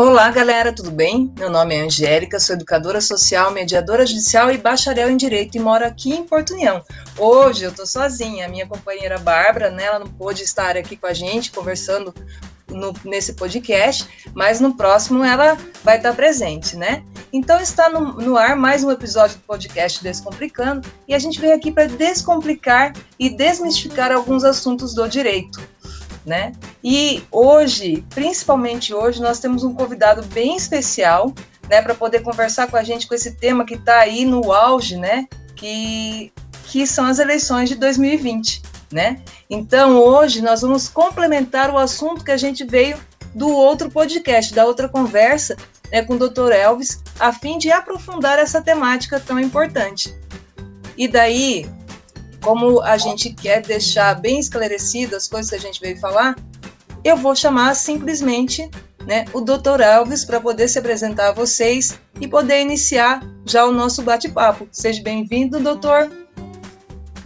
Olá, galera, tudo bem? Meu nome é Angélica, sou educadora social, mediadora judicial e bacharel em Direito e moro aqui em Porto União. Hoje eu tô sozinha, a minha companheira Bárbara, né, ela não pôde estar aqui com a gente conversando no, nesse podcast, mas no próximo ela vai estar presente, né? Então está no, no ar mais um episódio do podcast Descomplicando e a gente veio aqui para descomplicar e desmistificar alguns assuntos do direito né? E hoje, principalmente hoje, nós temos um convidado bem especial, né, para poder conversar com a gente com esse tema que está aí no auge, né? Que, que são as eleições de 2020, né? Então, hoje nós vamos complementar o assunto que a gente veio do outro podcast, da outra conversa né, com o Dr. Elvis, a fim de aprofundar essa temática tão importante. E daí, como a gente quer deixar bem esclarecido as coisas que a gente veio falar, eu vou chamar simplesmente né, o Dr. Elvis para poder se apresentar a vocês e poder iniciar já o nosso bate-papo. Seja bem-vindo, doutor.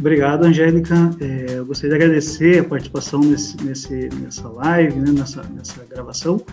Obrigado, Angélica. É, eu gostaria de agradecer a participação nesse, nesse, nessa live, né, nessa, nessa gravação.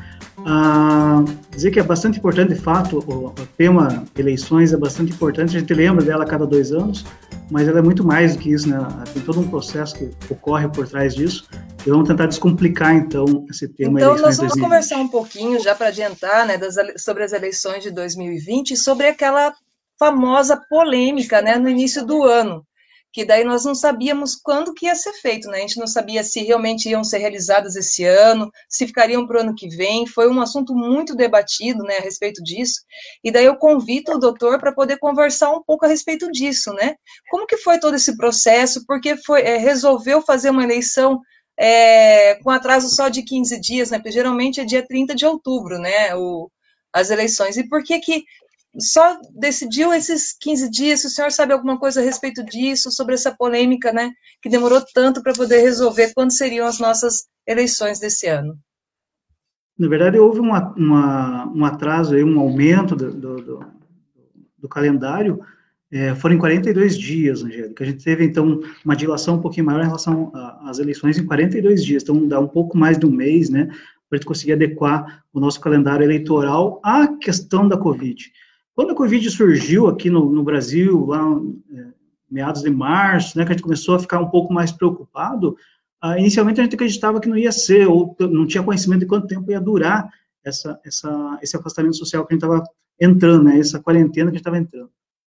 Ah, dizer que é bastante importante, de fato, o, o, tema eleições é bastante importante, a gente lembra dela a cada dois anos, mas ela é muito mais do que isso, né? Tem todo um processo que ocorre por trás disso. E vamos tentar descomplicar, então, esse tema. Então, nós vamos conversar um pouquinho, já para adiantar, né, das, sobre as eleições de 2020 e sobre aquela famosa polêmica, né, no início do ano, que daí nós não sabíamos quando que ia ser feito, né? A gente não sabia se realmente iam ser realizadas esse ano, se ficariam para o ano que vem. Foi um assunto muito debatido, né, a respeito disso. E daí eu convido o doutor para poder conversar um pouco a respeito disso, né? Como que foi todo esse processo? Porque foi é, resolveu fazer uma eleição é, com atraso só de 15 dias, né? Porque geralmente é dia 30 de outubro, né? O, as eleições. E por que que só decidiu esses 15 dias. Se o senhor sabe alguma coisa a respeito disso, sobre essa polêmica, né, que demorou tanto para poder resolver quando seriam as nossas eleições desse ano? Na verdade, houve uma, uma, um atraso, um aumento do, do, do, do calendário, é, foram em 42 dias, Angélica. A gente teve, então, uma dilação um pouquinho maior em relação às eleições em 42 dias, então dá um pouco mais de um mês, né, para a gente conseguir adequar o nosso calendário eleitoral à questão da Covid. Quando a Covid surgiu aqui no, no Brasil, lá é, meados de março, né, que a gente começou a ficar um pouco mais preocupado, ah, inicialmente a gente acreditava que não ia ser, ou não tinha conhecimento de quanto tempo ia durar essa, essa, esse afastamento social que a gente estava entrando, né, essa quarentena que a gente estava entrando.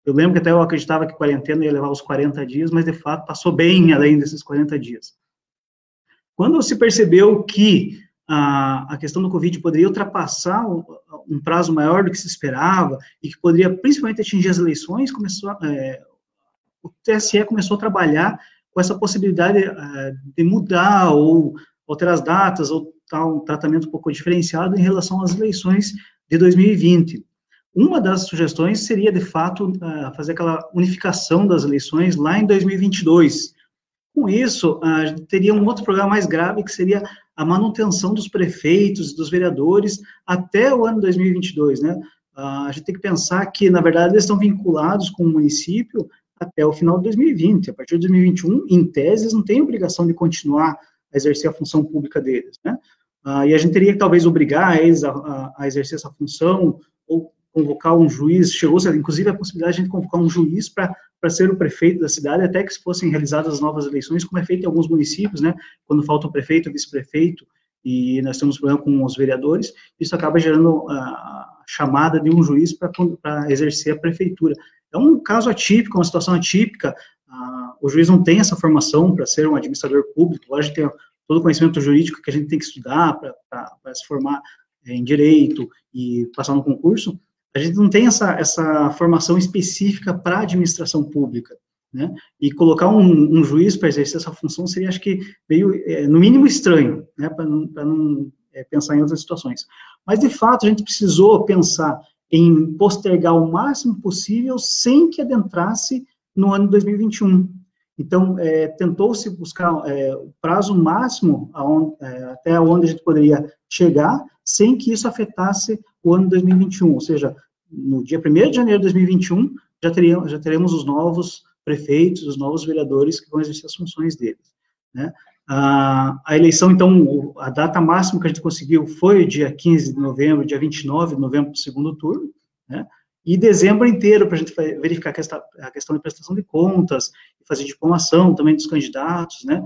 Eu lembro que até eu acreditava que quarentena ia levar os 40 dias, mas de fato passou bem além desses 40 dias. Quando se percebeu que a, questão do Covid poderia ultrapassar um, um, prazo maior do que se esperava e que poderia principalmente atingir as eleições, começou, é, o TSE começou a trabalhar com essa possibilidade é, de mudar ou alterar as datas ou tal um tratamento um pouco diferenciado em relação às eleições de 2020. Uma das sugestões seria, de fato, é, fazer aquela unificação das eleições lá em 2022. Com isso, teria um outro problema mais grave, que seria a manutenção dos prefeitos, dos vereadores, até o ano 2022, né? Uh, a gente tem que pensar que, na verdade, eles estão vinculados com o município até o final de 2020. A partir de 2021, em tese, eles não têm obrigação de continuar a exercer a função pública deles, né? Uh, e a gente teria que, talvez, obrigar eles a, a, a exercer essa função, ou convocar um juiz, chegou-se, inclusive, a possibilidade de a gente convocar um juiz para para ser o prefeito da cidade, até que se fossem realizadas as novas eleições, como é feito em alguns municípios, né, quando falta o prefeito, vice-prefeito, e nós temos problema com os vereadores, isso acaba gerando a chamada de um juiz para exercer a prefeitura. É um caso atípico, uma situação atípica, o juiz não tem essa formação para ser um administrador público, a gente tem todo o conhecimento jurídico que a gente tem que estudar para se formar em direito e passar no concurso, a gente não tem essa, essa formação específica para administração pública, né? E colocar um, um juiz para exercer essa função seria, acho que, meio, é, no mínimo, estranho, né? Para não, não é, pensar em outras situações. Mas, de fato, a gente precisou pensar em postergar o máximo possível sem que adentrasse no ano 2021. Então, é, tentou-se buscar é, o prazo máximo aonde, é, até onde a gente poderia chegar, sem que isso afetasse o ano 2021, ou seja, no dia 1 de janeiro de 2021, já, teríamos, já teremos os novos prefeitos, os novos vereadores que vão exercer as funções deles. Né? A, a eleição, então, a data máxima que a gente conseguiu foi dia 15 de novembro, dia 29 de novembro, do segundo turno, né? E dezembro inteiro, para a gente verificar a questão de prestação de contas, fazer diplomação também dos candidatos, né?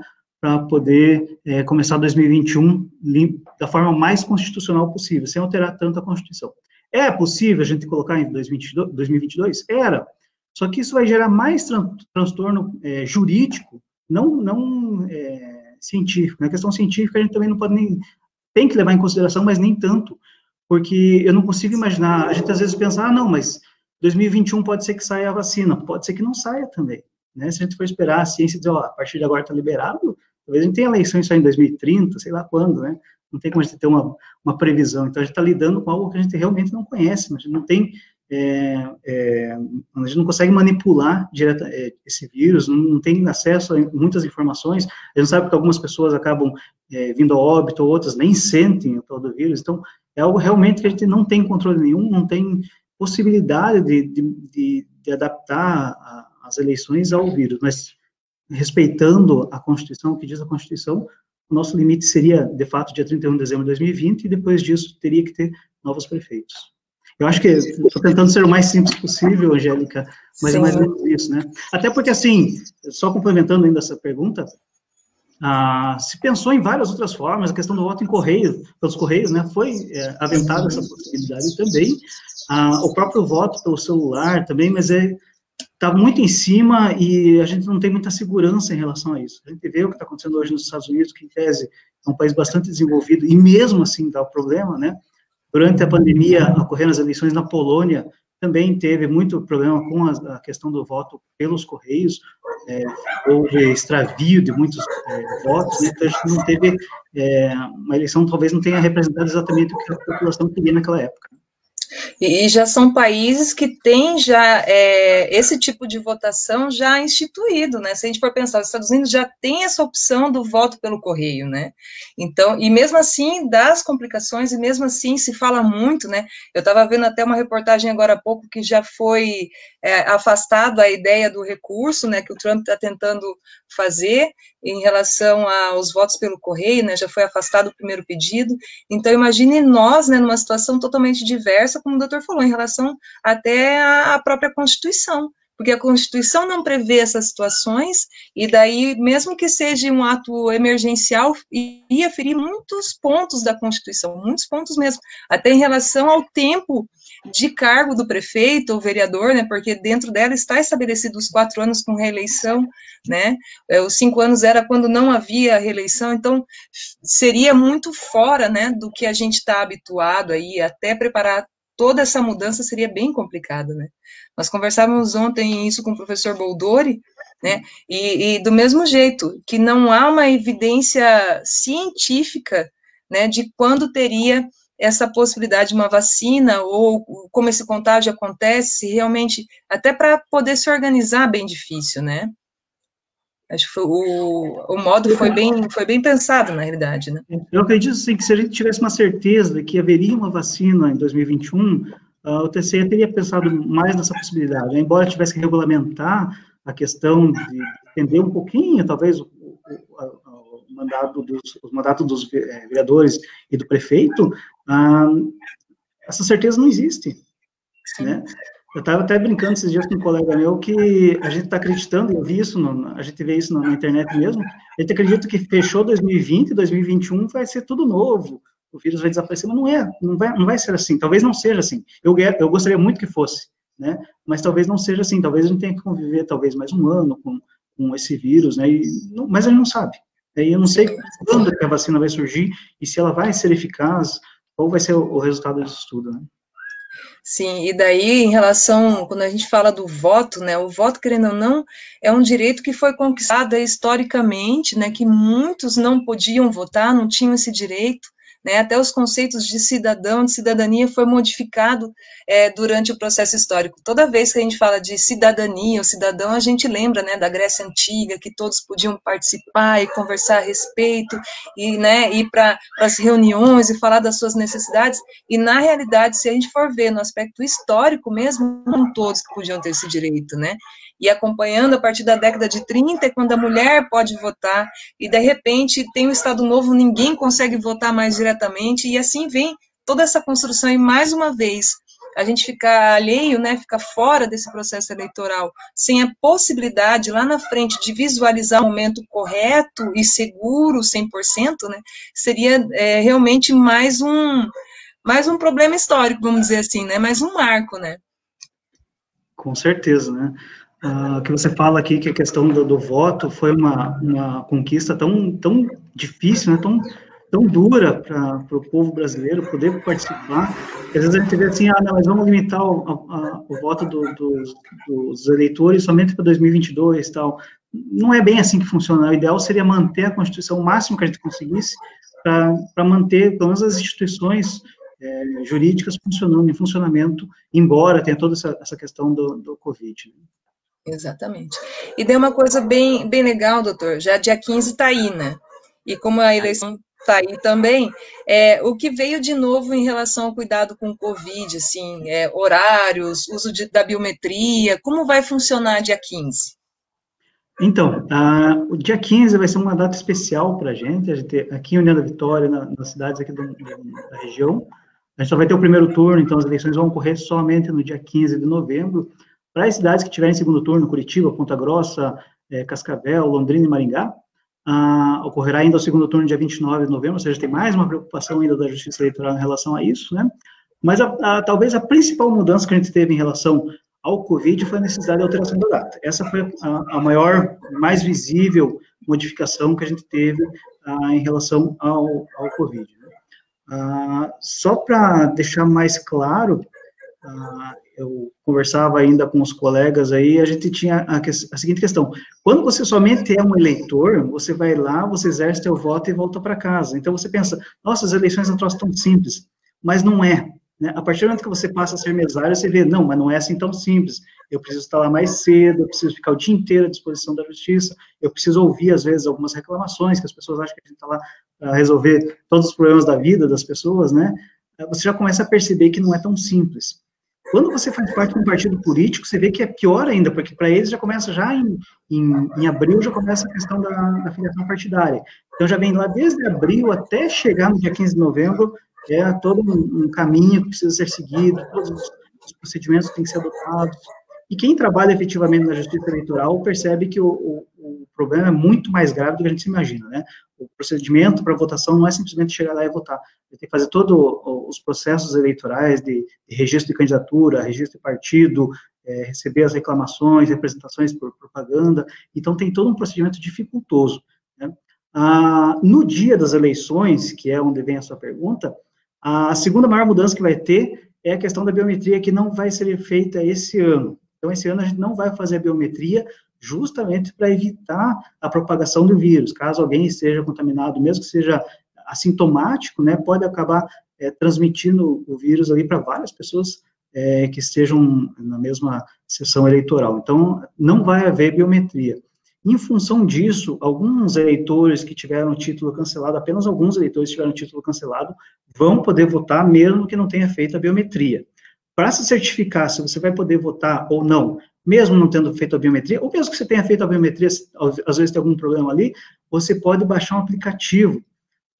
Para poder é, começar 2021 da forma mais constitucional possível, sem alterar tanto a Constituição. É possível a gente colocar em 2022? 2022? Era. Só que isso vai gerar mais tran transtorno é, jurídico, não, não é, científico. Na questão científica, a gente também não pode nem. tem que levar em consideração, mas nem tanto, porque eu não consigo imaginar. A gente às vezes pensa, ah, não, mas 2021 pode ser que saia a vacina, pode ser que não saia também. Né? Se a gente for esperar a ciência dizer, ó, a partir de agora está liberado, talvez a gente tenha eleição só em 2030, sei lá quando, né? Não tem como a gente ter uma, uma previsão. Então, a gente está lidando com algo que a gente realmente não conhece, a gente não tem é, é, a gente não consegue manipular direto, é, esse vírus, não, não, tem acesso a muitas informações, a gente sabe que algumas pessoas acabam é, vindo a óbito, outras nem sentem o tal do vírus, então é algo realmente que a gente não tem controle nenhum, não tem possibilidade de, de, de, de adaptar a, as eleições ao vírus, mas respeitando a Constituição, o que diz a Constituição, o nosso limite seria, de fato, dia 31 de dezembro de 2020, e depois disso teria que ter novos prefeitos. Eu acho que estou tentando ser o mais simples possível, Angélica, mas Sim. é mais ou menos isso, né? Até porque, assim, só complementando ainda essa pergunta, ah, se pensou em várias outras formas, a questão do voto em correio, pelos correios, né, foi é, aventada essa possibilidade também, ah, o próprio voto pelo celular também, mas é está muito em cima e a gente não tem muita segurança em relação a isso. A gente vê o que está acontecendo hoje nos Estados Unidos, que em tese é um país bastante desenvolvido, e mesmo assim dá o problema, né, Durante a pandemia, ocorreram as eleições na Polônia, também teve muito problema com a questão do voto pelos correios, é, houve extravio de muitos é, votos, né, então a gente não teve é, uma eleição, talvez não tenha representado exatamente o que a população queria naquela época. E, já são países que têm já é, esse tipo de votação já instituído, né? Se a gente for pensar, os Estados Unidos já tem essa opção do voto pelo correio, né? Então, e mesmo assim, das complicações, e mesmo assim se fala muito, né? Eu estava vendo até uma reportagem agora há pouco que já foi é, afastado a ideia do recurso, né? Que o Trump está tentando fazer em relação aos votos pelo correio, né? Já foi afastado o primeiro pedido. Então, imagine nós, né? Numa situação totalmente diversa como o doutor falou, em relação até à própria Constituição, porque a Constituição não prevê essas situações, e daí, mesmo que seja um ato emergencial, ia ferir muitos pontos da Constituição, muitos pontos mesmo, até em relação ao tempo de cargo do prefeito ou vereador, né, porque dentro dela está estabelecido os quatro anos com reeleição, né, é, os cinco anos era quando não havia reeleição, então seria muito fora, né, do que a gente está habituado aí, até preparar toda essa mudança seria bem complicada, né? Nós conversávamos ontem isso com o professor Boldori, né? E, e, do mesmo jeito que não há uma evidência científica, né, de quando teria essa possibilidade de uma vacina ou como esse contágio acontece, realmente até para poder se organizar bem difícil, né? Acho que o, o modo foi bem, foi bem pensado, na realidade, né? Eu acredito, sim, que se a gente tivesse uma certeza de que haveria uma vacina em 2021, uh, ah, o TCE teria pensado mais nessa possibilidade, né? embora tivesse que regulamentar a questão de entender um pouquinho, talvez, o, o, o mandato dos, os mandatos dos eh, vereadores e do prefeito, uh, essa certeza não existe, né? Eu estava até brincando esses dias com um colega meu que a gente está acreditando, eu vi isso, no, a gente vê isso na, internet mesmo, a gente acredita que fechou 2020, 2021 vai ser tudo novo, o vírus vai desaparecer, mas não é, não vai, não vai ser assim, talvez não seja assim. Eu, eu gostaria muito que fosse, né? Mas talvez não seja assim, talvez a gente tenha que conviver talvez mais um ano com, com esse vírus, né? E, não, mas a gente não sabe. Aí eu não sei quando a vacina vai surgir e se ela vai ser eficaz, qual vai ser o, o resultado desse estudo, né? Sim, e daí, em relação, quando a gente fala do voto, né, o voto, querendo ou não, é um direito que foi conquistado historicamente, né, que muitos não podiam votar, não tinham esse direito, né, até os conceitos de cidadão, de cidadania foi modificado é, durante o processo histórico. Toda vez que a gente fala de cidadania ou cidadão, a gente lembra, né, da Grécia Antiga, que todos podiam participar e conversar a respeito, e, né, ir para as reuniões e falar das suas necessidades, e na realidade, se a gente for ver no aspecto histórico mesmo, não todos podiam ter esse direito, né, e acompanhando a partir da década de 30, é quando a mulher pode votar, e de repente tem o Estado Novo, ninguém consegue votar mais diretamente, e assim vem toda essa construção, e mais uma vez, a gente ficar alheio, né, ficar fora desse processo eleitoral, sem a possibilidade lá na frente de visualizar o momento correto e seguro, 100%, né, seria é, realmente mais um, mais um problema histórico, vamos dizer assim, né, mais um marco, né. Com certeza, né. Uh, que você fala aqui que a questão do, do voto foi uma, uma conquista tão, tão difícil, né, tão tão dura para o povo brasileiro poder participar, às vezes a gente vê assim, ah, não, mas vamos limitar o, a, o voto do, do, dos eleitores somente para 2022 e tal. Não é bem assim que funciona. O ideal seria manter a Constituição o máximo que a gente conseguisse para manter, pelo menos, as instituições é, jurídicas funcionando, em funcionamento, embora tenha toda essa, essa questão do, do Covid. Exatamente. E tem uma coisa bem, bem legal, doutor, já dia 15 está aí, né? E como a eleição Tá, e também é, o que veio de novo em relação ao cuidado com o Covid, assim, é, horários, uso de, da biometria, como vai funcionar dia 15? Então, a, o dia 15 vai ser uma data especial para a gente, aqui em União da Vitória, na, nas cidades aqui do, da região, a gente só vai ter o primeiro turno, então as eleições vão ocorrer somente no dia 15 de novembro, para as cidades que tiverem segundo turno, Curitiba, Ponta Grossa, é, Cascavel, Londrina e Maringá, ah, ocorrerá ainda o segundo turno dia 29 de novembro, ou seja, tem mais uma preocupação ainda da Justiça Eleitoral em relação a isso, né? Mas a, a, talvez a principal mudança que a gente teve em relação ao Covid foi a necessidade de alteração da data. Essa foi a, a maior, mais visível modificação que a gente teve ah, em relação ao, ao Covid. Né? Ah, só para deixar mais claro, ah, eu conversava ainda com os colegas aí, a gente tinha a, a, seguinte questão: quando você somente é um eleitor, você vai lá, você exerce seu voto e volta para casa. Então você pensa, nossa, as eleições não troço tão simples, mas não é. Né? A partir do momento que você passa a ser mesário, você vê, não, mas não é assim tão simples. Eu preciso estar lá mais cedo, eu preciso ficar o dia inteiro à disposição da justiça, eu preciso ouvir, às vezes, algumas reclamações, que as pessoas acham que a gente está lá para resolver todos os problemas da vida das pessoas, né? Você já começa a perceber que não é tão simples. Quando você faz parte de um partido político, você vê que é pior ainda, porque para eles já começa já em, em, em, abril, já começa a questão da, da filiação partidária. Então já vem lá desde abril até chegar no dia 15 de novembro, é todo um, um caminho que precisa ser seguido, todos os, os procedimentos têm que ser adotados. E quem trabalha efetivamente na justiça eleitoral percebe que o, o, o problema é muito mais grave do que a gente se imagina, né? O procedimento para votação não é simplesmente chegar lá e votar. Ele tem que fazer todos os processos eleitorais de, de, registro de candidatura, registro de partido, é, receber as reclamações, representações por propaganda. Então, tem todo um procedimento dificultoso. Né? Ah, no dia das eleições, que é onde vem a sua pergunta, a segunda maior mudança que vai ter é a questão da biometria, que não vai ser feita esse ano. Então, esse ano a gente não vai fazer a biometria, justamente para evitar a propagação do vírus. Caso alguém esteja contaminado, mesmo que seja assintomático, né, pode acabar é, transmitindo o vírus ali para várias pessoas é, que estejam na mesma sessão eleitoral. Então, não vai haver biometria. Em função disso, alguns eleitores que tiveram título cancelado, apenas alguns eleitores que tiveram título cancelado, vão poder votar mesmo que não tenha feito a biometria. Para se certificar se você vai poder votar ou não, mesmo não tendo feito a biometria, ou mesmo que você tenha feito a biometria, às vezes tem algum problema ali, você pode baixar um aplicativo.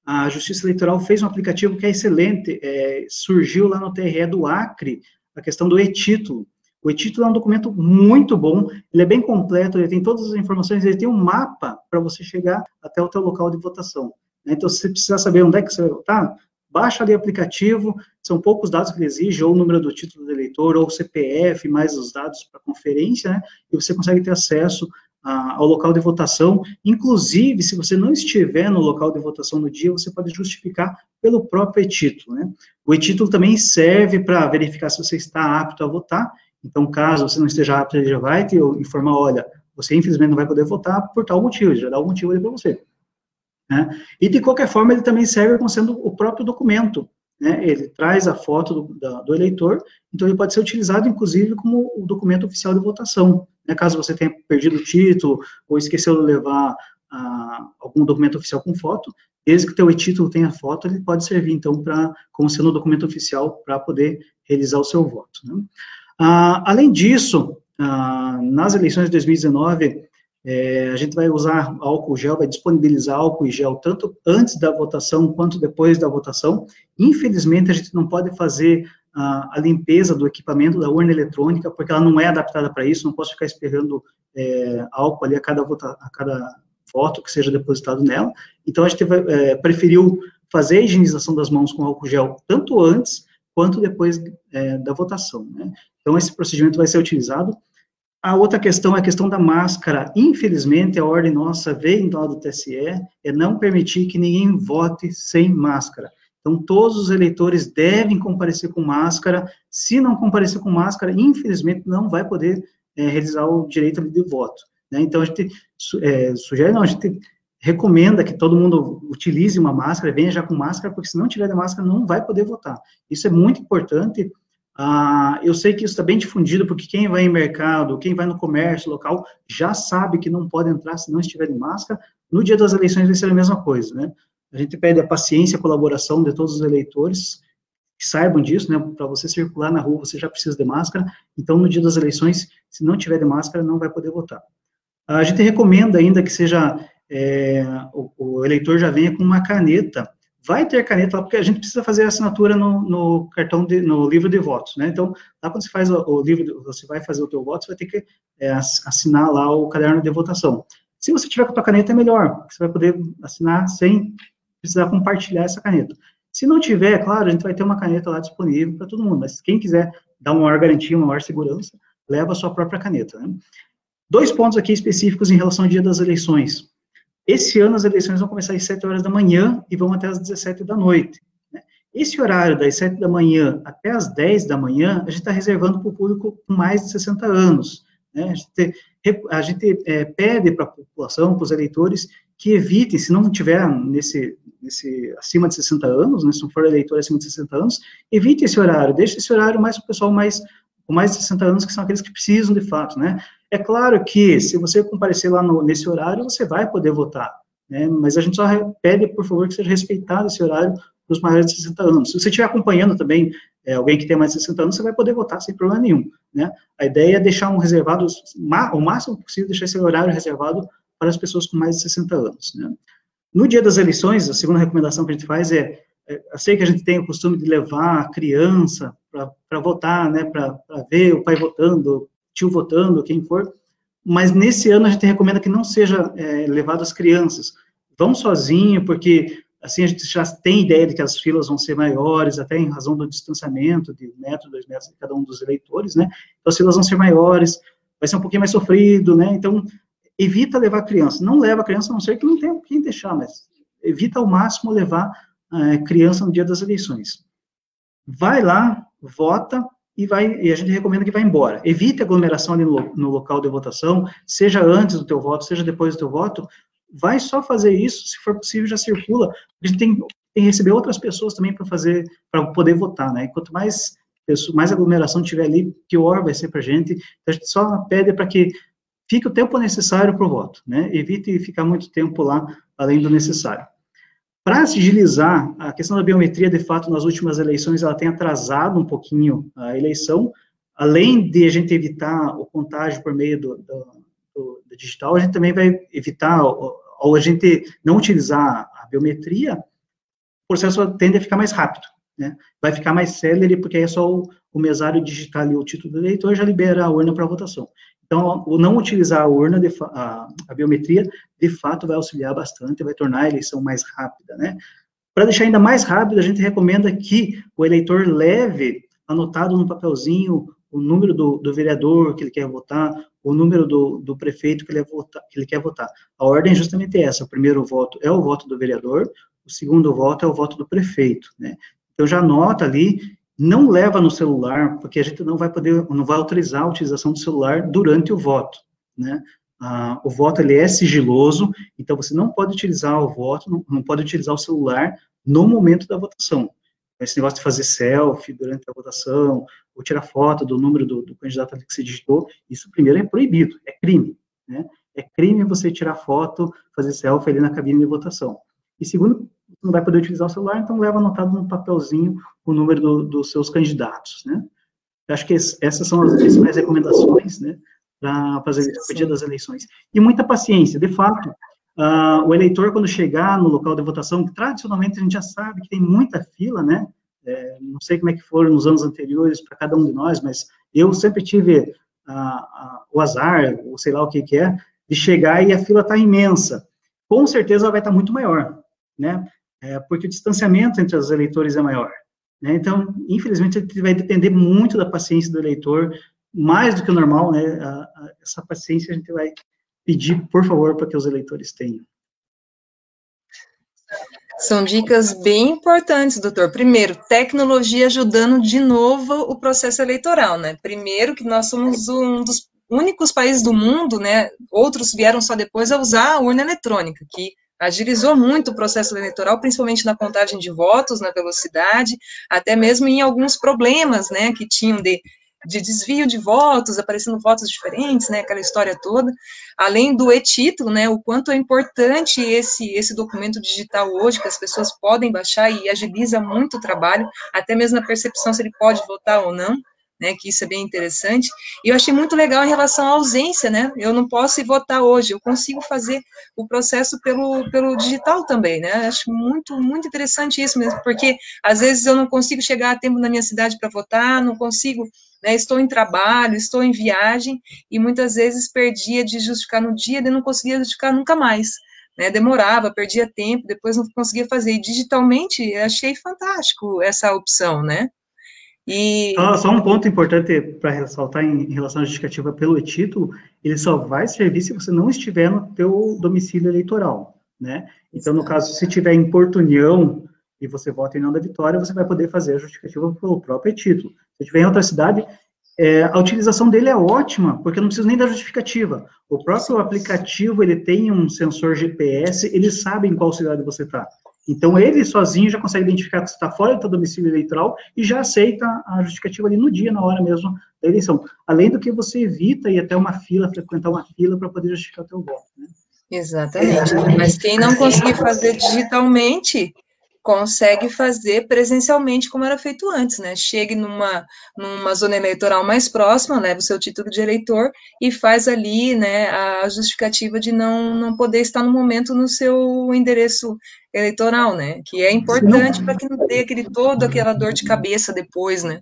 A Justiça Eleitoral fez um aplicativo que é excelente, é, surgiu lá no TRE do Acre, a questão do e-título. O e-título é um documento muito bom, ele é bem completo, ele tem todas as informações, ele tem um mapa para você chegar até o teu local de votação. Então, se você precisar saber onde é que você vai votar, baixa ali o aplicativo, são poucos dados que ele exige, ou o número do título do eleitor, ou o CPF, mais os dados para conferência, né, e você consegue ter acesso a, ao local de votação, inclusive, se você não estiver no local de votação no dia, você pode justificar pelo próprio e-título, né. O e-título também serve para verificar se você está apto a votar, então, caso você não esteja apto, ele já vai te informar, olha, você infelizmente não vai poder votar por tal motivo, já dá um motivo ali para você. Né? E, de qualquer forma, ele também serve como sendo o próprio documento. Né? Ele traz a foto do, da, do, eleitor, então ele pode ser utilizado, inclusive, como o documento oficial de votação. Né? Caso você tenha perdido o título ou esqueceu de levar ah, algum documento oficial com foto, desde que o teu e-título tenha foto, ele pode servir, então, para como sendo o documento oficial para poder realizar o seu voto. Né? Ah, além disso, ah, nas eleições de 2019, é, a gente vai usar álcool gel, vai disponibilizar álcool e gel tanto antes da votação quanto depois da votação. Infelizmente, a gente não pode fazer a, a limpeza do equipamento da urna eletrônica, porque ela não é adaptada para isso, não posso ficar esperando é, álcool ali a cada, vota, a cada voto que seja depositado nela. Então, a gente vai, é, preferiu fazer a higienização das mãos com álcool gel tanto antes quanto depois é, da votação. Né? Então, esse procedimento vai ser utilizado. A outra questão é a questão da máscara. Infelizmente, a ordem nossa veio lá do TSE, é não permitir que ninguém vote sem máscara. Então, todos os eleitores devem comparecer com máscara. Se não comparecer com máscara, infelizmente, não vai poder é, realizar o direito de voto. Né? Então, a gente é, sugere, não, a gente recomenda que todo mundo utilize uma máscara, venha já com máscara, porque se não tiver de máscara, não vai poder votar. Isso é muito importante. Ah, eu sei que isso está bem difundido, porque quem vai em mercado, quem vai no comércio local, já sabe que não pode entrar se não estiver de máscara. No dia das eleições vai ser a mesma coisa, né? A gente pede a paciência, a colaboração de todos os eleitores, que saibam disso, né? Para você circular na rua, você já precisa de máscara. Então, no dia das eleições, se não tiver de máscara, não vai poder votar. A gente recomenda ainda que seja é, o, o, eleitor já venha com uma caneta. Vai ter caneta lá, porque a gente precisa fazer a assinatura no, no cartão, de, no livro de votos, né? Então, lá quando você faz o, o livro, você vai fazer o teu voto, você vai ter que é, assinar lá o caderno de votação. Se você tiver com a tua caneta, é melhor, você vai poder assinar sem precisar compartilhar essa caneta. Se não tiver, claro, a gente vai ter uma caneta lá disponível para todo mundo, mas quem quiser dar uma maior garantia, uma maior segurança, leva a sua própria caneta. Né? Dois pontos aqui específicos em relação ao dia das eleições. Esse ano as eleições vão começar às 7 horas da manhã e vão até às 17 da noite. Né? Esse horário, das 7 da manhã até às 10 da manhã, a gente está reservando para o público com mais de 60 anos. Né? A gente, a gente é, pede para a população, para os eleitores, que evitem, se não tiver nesse, nesse acima de 60 anos, né, se não for eleitor acima de 60 anos, evite esse horário, deixe esse horário mais para o pessoal mais com mais de 60 anos, que são aqueles que precisam de fato, né? É claro que, se você comparecer lá no, nesse horário, você vai poder votar, né? Mas a gente só pede, por favor, que seja respeitado esse horário para os maiores de 60 anos. Se você estiver acompanhando também é, alguém que tem mais de 60 anos, você vai poder votar sem problema nenhum, né? A ideia é deixar um reservado, o máximo possível, deixar esse horário reservado para as pessoas com mais de 60 anos, né? No dia das eleições, a segunda recomendação que a gente faz é, é eu sei que a gente tem o costume de levar a criança para votar, né, para ver o pai votando, tio votando, quem for, mas nesse ano a gente recomenda que não seja é, levado as crianças. Vão sozinho, porque assim a gente já tem ideia de que as filas vão ser maiores, até em razão do distanciamento de metro, dois metros de cada um dos eleitores, né? Então as filas vão ser maiores, vai ser um pouquinho mais sofrido, né? Então evita levar criança. Não leva criança, a não ser que não tenha quem deixar, mas evita ao máximo levar é, criança no dia das eleições. Vai lá, vota e vai e a gente recomenda que vá embora. Evite aglomeração ali no, no local de votação, seja antes do teu voto, seja depois do teu voto. Vai só fazer isso, se for possível, já circula. A gente tem, que receber outras pessoas também para fazer, para poder votar, né? E quanto mais mais aglomeração tiver ali, pior vai ser para a gente. Então, a gente só pede para que fique o tempo necessário para o voto, né? Evite ficar muito tempo lá além do necessário. Para agilizar, a questão da biometria, de fato, nas últimas eleições, ela tem atrasado um pouquinho a eleição, além de a gente evitar o contágio por meio do, do, do, digital, a gente também vai evitar, ao a gente não utilizar a biometria, o processo tende a ficar mais rápido, né? Vai ficar mais célere, porque aí é só o, o mesário digitar ali o título do eleitor já libera a urna para votação. Então, não utilizar a urna, de, a, a, biometria, de fato vai auxiliar bastante, vai tornar a eleição mais rápida, né? Para deixar ainda mais rápido, a gente recomenda que o eleitor leve anotado no papelzinho o número do, do vereador que ele quer votar, o número do, do prefeito que ele, votar, que ele quer votar. A ordem é justamente essa, o primeiro voto é o voto do vereador, o segundo voto é o voto do prefeito, né? Então, já anota ali não leva no celular, porque a gente não vai poder, não vai autorizar a utilização do celular durante o voto, né? Ah, o voto ele é sigiloso, então você não pode utilizar o voto, não, não, pode utilizar o celular no momento da votação. Esse negócio de fazer selfie durante a votação, ou tirar foto do número do, do candidato que você digitou, isso primeiro é proibido, é crime, né? É crime você tirar foto, fazer selfie ali na cabine de votação. E segundo, não vai poder utilizar o celular, então leva anotado no papelzinho o número do, dos seus candidatos, né? Acho que essas são as principais recomendações, né, para fazer o pedido das eleições. E muita paciência, de fato, uh, o eleitor, quando chegar no local de votação, tradicionalmente a gente já sabe que tem muita fila, né, é, não sei como é que foram nos anos anteriores para cada um de nós, mas eu sempre tive uh, o azar, ou sei lá o que que é, de chegar e a fila está imensa. Com certeza ela vai estar tá muito maior, né, é, porque o distanciamento entre os eleitores é maior. Né? Então, infelizmente, vai depender muito da paciência do eleitor, mais do que o normal, né? A, a, essa paciência a gente vai pedir, por favor, para que os eleitores tenham. São dicas bem importantes, doutor. Primeiro, tecnologia ajudando de novo o processo eleitoral, né? Primeiro, que nós somos um dos únicos países do mundo, né? Outros vieram só depois a usar a urna eletrônica, que agilizou muito o processo eleitoral, principalmente na contagem de votos, na velocidade, até mesmo em alguns problemas, né, que tinham de, de desvio de votos, aparecendo votos diferentes, né, aquela história toda, além do e-título, né, o quanto é importante esse, esse documento digital hoje, que as pessoas podem baixar e agiliza muito o trabalho, até mesmo na percepção se ele pode votar ou não, né, que isso é bem interessante. E eu achei muito legal em relação à ausência, né? Eu não posso ir votar hoje, eu consigo fazer o processo pelo, pelo digital também, né? Acho muito, muito interessante isso mesmo, porque às vezes eu não consigo chegar a tempo na minha cidade para votar, não consigo, né? Estou em trabalho, estou em viagem, e muitas vezes perdia de justificar no dia e não conseguia justificar nunca mais. Né, demorava, perdia tempo, depois não conseguia fazer. E digitalmente, achei fantástico essa opção, né? E... Só, só um ponto importante para ressaltar em, relação à justificativa pelo título, ele só vai servir se você não estiver no teu domicílio eleitoral, né? Então, no caso, se tiver em Porto União e você vota em União da Vitória, você vai poder fazer a justificativa pelo próprio título. Se estiver em outra cidade, é, a utilização dele é ótima, porque não precisa nem da justificativa. O próprio aplicativo, ele tem um sensor GPS, ele sabe em qual cidade você está. Então, ele sozinho já consegue identificar que você está fora do seu domicílio eleitoral e já aceita a justificativa ali no dia, na hora mesmo da eleição. Além do que você evita ir até uma fila, frequentar uma fila para poder justificar o seu voto. Né? Exatamente. Mas quem não conseguir fazer digitalmente, consegue fazer presencialmente como era feito antes, né? Chegue numa, numa zona eleitoral mais próxima, leva o seu título de eleitor e faz ali, né, a justificativa de não, não poder estar no momento no seu endereço eleitoral, né? Que é importante para que não dê aquele todo aquela dor de cabeça depois, né?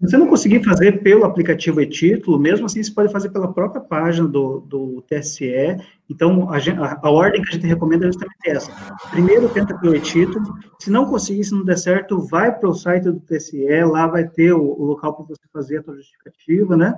Se você não conseguir fazer pelo aplicativo e-título, mesmo assim, você pode fazer pela própria página do, do TSE. Então, a, a, ordem que a gente recomenda é justamente essa. Primeiro, tenta pelo e-título. Se não conseguir, se não der certo, vai para o site do TSE, lá vai ter o, o local para você fazer a sua justificativa, né?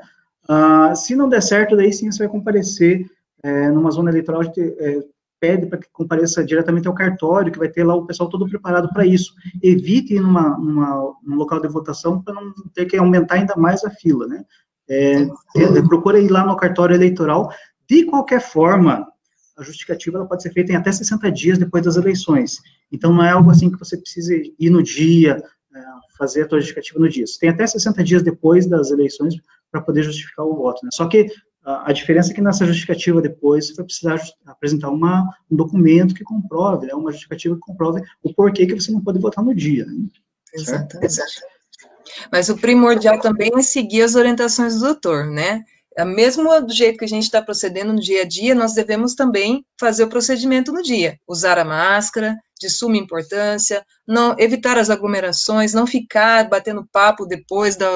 Ah, se não der certo, daí sim você vai comparecer é, numa zona eleitoral de, é, pede para que compareça diretamente ao cartório, que vai ter lá o pessoal todo preparado para isso. Evite ir numa, numa, num local de votação para não ter que aumentar ainda mais a fila, né? É, é, procura ir lá no cartório eleitoral. De qualquer forma, a justificativa ela pode ser feita em até 60 dias depois das eleições. Então, não é algo assim que você precise ir no dia, é, fazer a sua justificativa no dia. Você tem até 60 dias depois das eleições para poder justificar o voto. Né? Só que a, diferença é que nessa justificativa depois você vai precisar apresentar uma, um documento que comprove, né, uma justificativa que comprove o porquê que você não pode votar no dia. Né? Exatamente. Mas o primordial também é seguir as orientações do doutor, né? É mesmo do jeito que a gente está procedendo no dia a dia, nós devemos também fazer o procedimento no dia. Usar a máscara, de suma importância, não evitar as aglomerações, não ficar batendo papo depois do,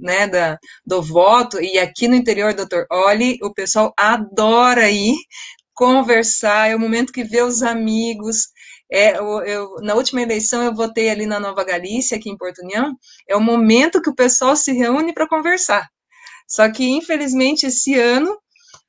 né, da, do voto. E aqui no interior, doutor, olhe, o pessoal adora ir conversar, é o momento que vê os amigos. É, eu, eu, na última eleição eu votei ali na Nova Galícia, aqui em Porto União, é o momento que o pessoal se reúne para conversar. Só que, infelizmente, esse ano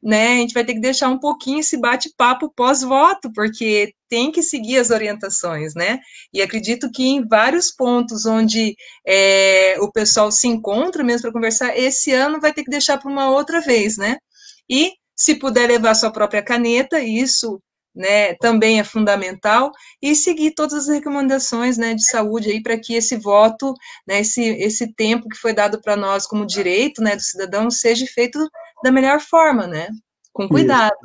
né, a gente vai ter que deixar um pouquinho esse bate-papo pós-voto, porque tem que seguir as orientações, né? E acredito que em vários pontos onde é, o pessoal se encontra mesmo para conversar, esse ano vai ter que deixar para uma outra vez, né? E se puder levar sua própria caneta, isso né, também é fundamental, e seguir todas as recomendações, né, de saúde aí para que esse voto, né, esse, esse tempo que foi dado para nós como direito, né, do cidadão, seja feito da melhor forma, né? Com cuidado.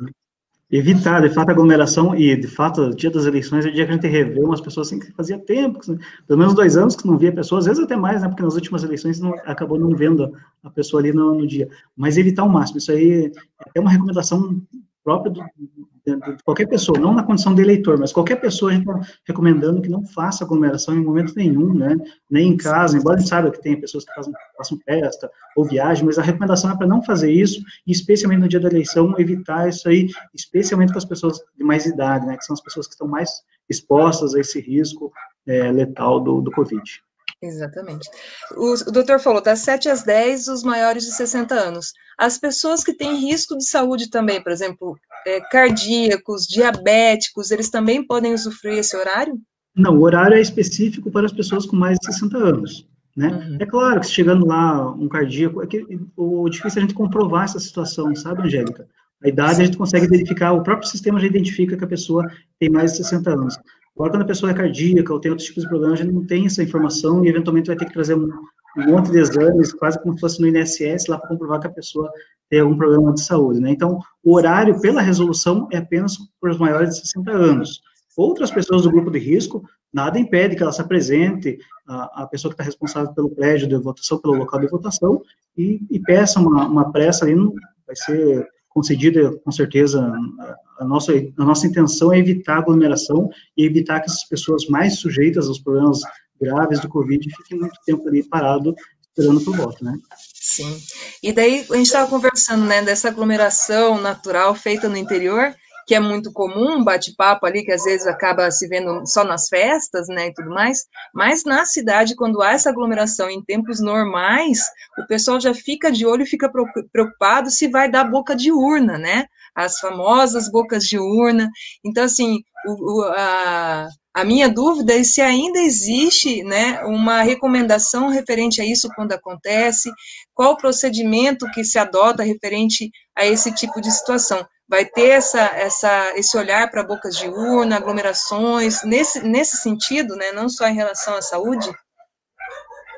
evitar, de fato, aglomeração, e, de fato, o dia das eleições é o dia que a gente revê umas pessoas assim que fazia tempo, pelo menos dois anos que não via pessoas, às vezes até mais, né, porque nas últimas eleições não, acabou não vendo a pessoa ali no, no dia, mas evitar o máximo, isso aí é uma recomendação própria do, qualquer pessoa, não na condição de eleitor, mas qualquer pessoa a gente está recomendando que não faça aglomeração em momento nenhum, né? Nem em casa, embora a gente saiba que tem pessoas que fazem, façam festa ou viagem, mas a recomendação é para não fazer isso, e especialmente no dia da eleição, evitar isso aí, especialmente com as pessoas de mais idade, né? Que são as pessoas que estão mais expostas a esse risco é, letal do, do Covid. Exatamente. O, o doutor falou, das 7 às 10, os maiores de 60 anos. As pessoas que têm risco de saúde também, por exemplo, é, cardíacos, diabéticos, eles também podem usufruir esse horário? Não, o horário é específico para as pessoas com mais de 60 anos. Né? Uhum. É claro que chegando lá um cardíaco, é que o difícil é a gente comprovar essa situação, sabe, Angélica? A idade a gente consegue verificar, o próprio sistema já identifica que a pessoa tem mais de 60 anos. Agora, quando a pessoa é cardíaca ou tem outros tipos de problemas, a gente não tem essa informação e, eventualmente, vai ter que trazer um, um monte de exames, quase como se fosse no INSS, lá para comprovar que a pessoa tem algum problema de saúde, né? Então, o horário, pela resolução, é apenas para os maiores de 60 anos. Outras pessoas do grupo de risco, nada impede que ela se apresente, a, a pessoa que está responsável pelo prédio de votação, pelo local de votação, e, e peça uma, uma pressa ali, não, vai ser concedida, com certeza, a nossa, a nossa intenção é evitar aglomeração e evitar que essas pessoas mais sujeitas aos problemas graves do Covid fiquem muito tempo ali parado esperando por voto, né? Sim. E daí, a gente estava conversando, né, dessa aglomeração natural feita no interior, que é muito comum, um bate-papo ali, que às vezes acaba se vendo só nas festas, né, e tudo mais, mas na cidade, quando há essa aglomeração em tempos normais, o pessoal já fica de olho fica preocupado se vai dar boca de urna, né, as famosas bocas de urna, então, assim, o, o, a, a minha dúvida é se ainda existe né, uma recomendação referente a isso quando acontece, qual o procedimento que se adota referente a esse tipo de situação vai ter essa, essa, esse olhar para bocas de urna, aglomerações, nesse, nesse sentido, né, não só em relação à saúde?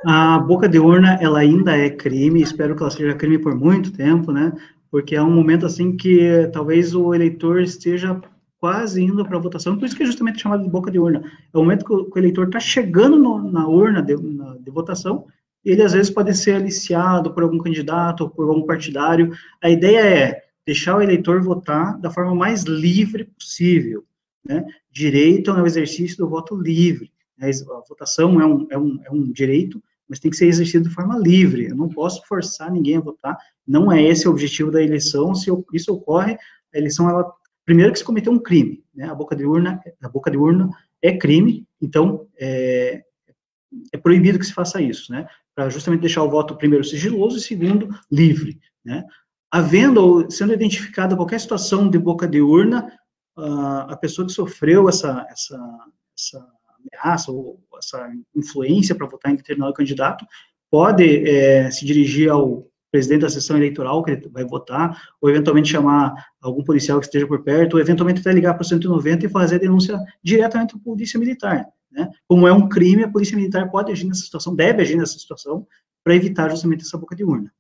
A boca de urna, ela ainda é crime, espero que ela seja crime por muito tempo, né, porque é um momento, assim, que talvez o eleitor esteja quase indo para a votação, por isso que é justamente chamado de boca de urna. É o momento que o, eleitor está chegando no, na urna de, na, de votação, ele às vezes pode ser aliciado por algum candidato por algum partidário. A ideia é deixar o eleitor votar da forma mais livre possível. Né? Direito é um exercício do voto livre. Né? A votação é um, é, um, é um direito, mas tem que ser exercido de forma livre. Eu não posso forçar ninguém a votar. Não é esse o objetivo da eleição. Se isso ocorre, a eleição, ela, primeiro que se cometeu um crime. Né? A boca de urna, a boca de urna é crime. Então, é, é proibido que se faça isso, né? Para justamente deixar o voto primeiro sigiloso e segundo livre, né? Havendo ou sendo identificada qualquer situação de boca de urna, a pessoa que sofreu essa, essa, essa ameaça ou essa influência para votar em determinado candidato, pode é, se dirigir ao presidente da sessão eleitoral que vai votar, ou eventualmente chamar algum policial que esteja por perto, ou eventualmente até ligar para o 190 e fazer a denúncia diretamente para a polícia militar. Né? Como é um crime, a polícia militar pode agir nessa situação, deve agir nessa situação, para evitar justamente essa boca de urna.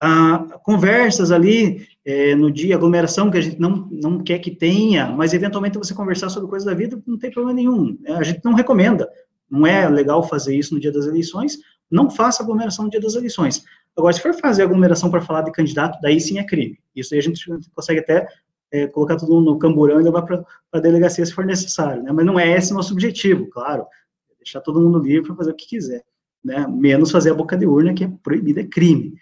Ah, conversas ali é, no dia, aglomeração que a gente não, não quer que tenha, mas eventualmente você conversar sobre coisas da vida não tem problema nenhum. É, a gente não recomenda. Não é legal fazer isso no dia das eleições. Não faça aglomeração no dia das eleições. Agora, se for fazer aglomeração para falar de candidato, daí sim é crime. Isso aí a gente consegue até é, colocar tudo no camburão e levar para a delegacia se for necessário. Né? Mas não é esse nosso objetivo, claro. Deixar todo mundo livre para fazer o que quiser. Né? Menos fazer a boca de urna, que é proibido, é crime.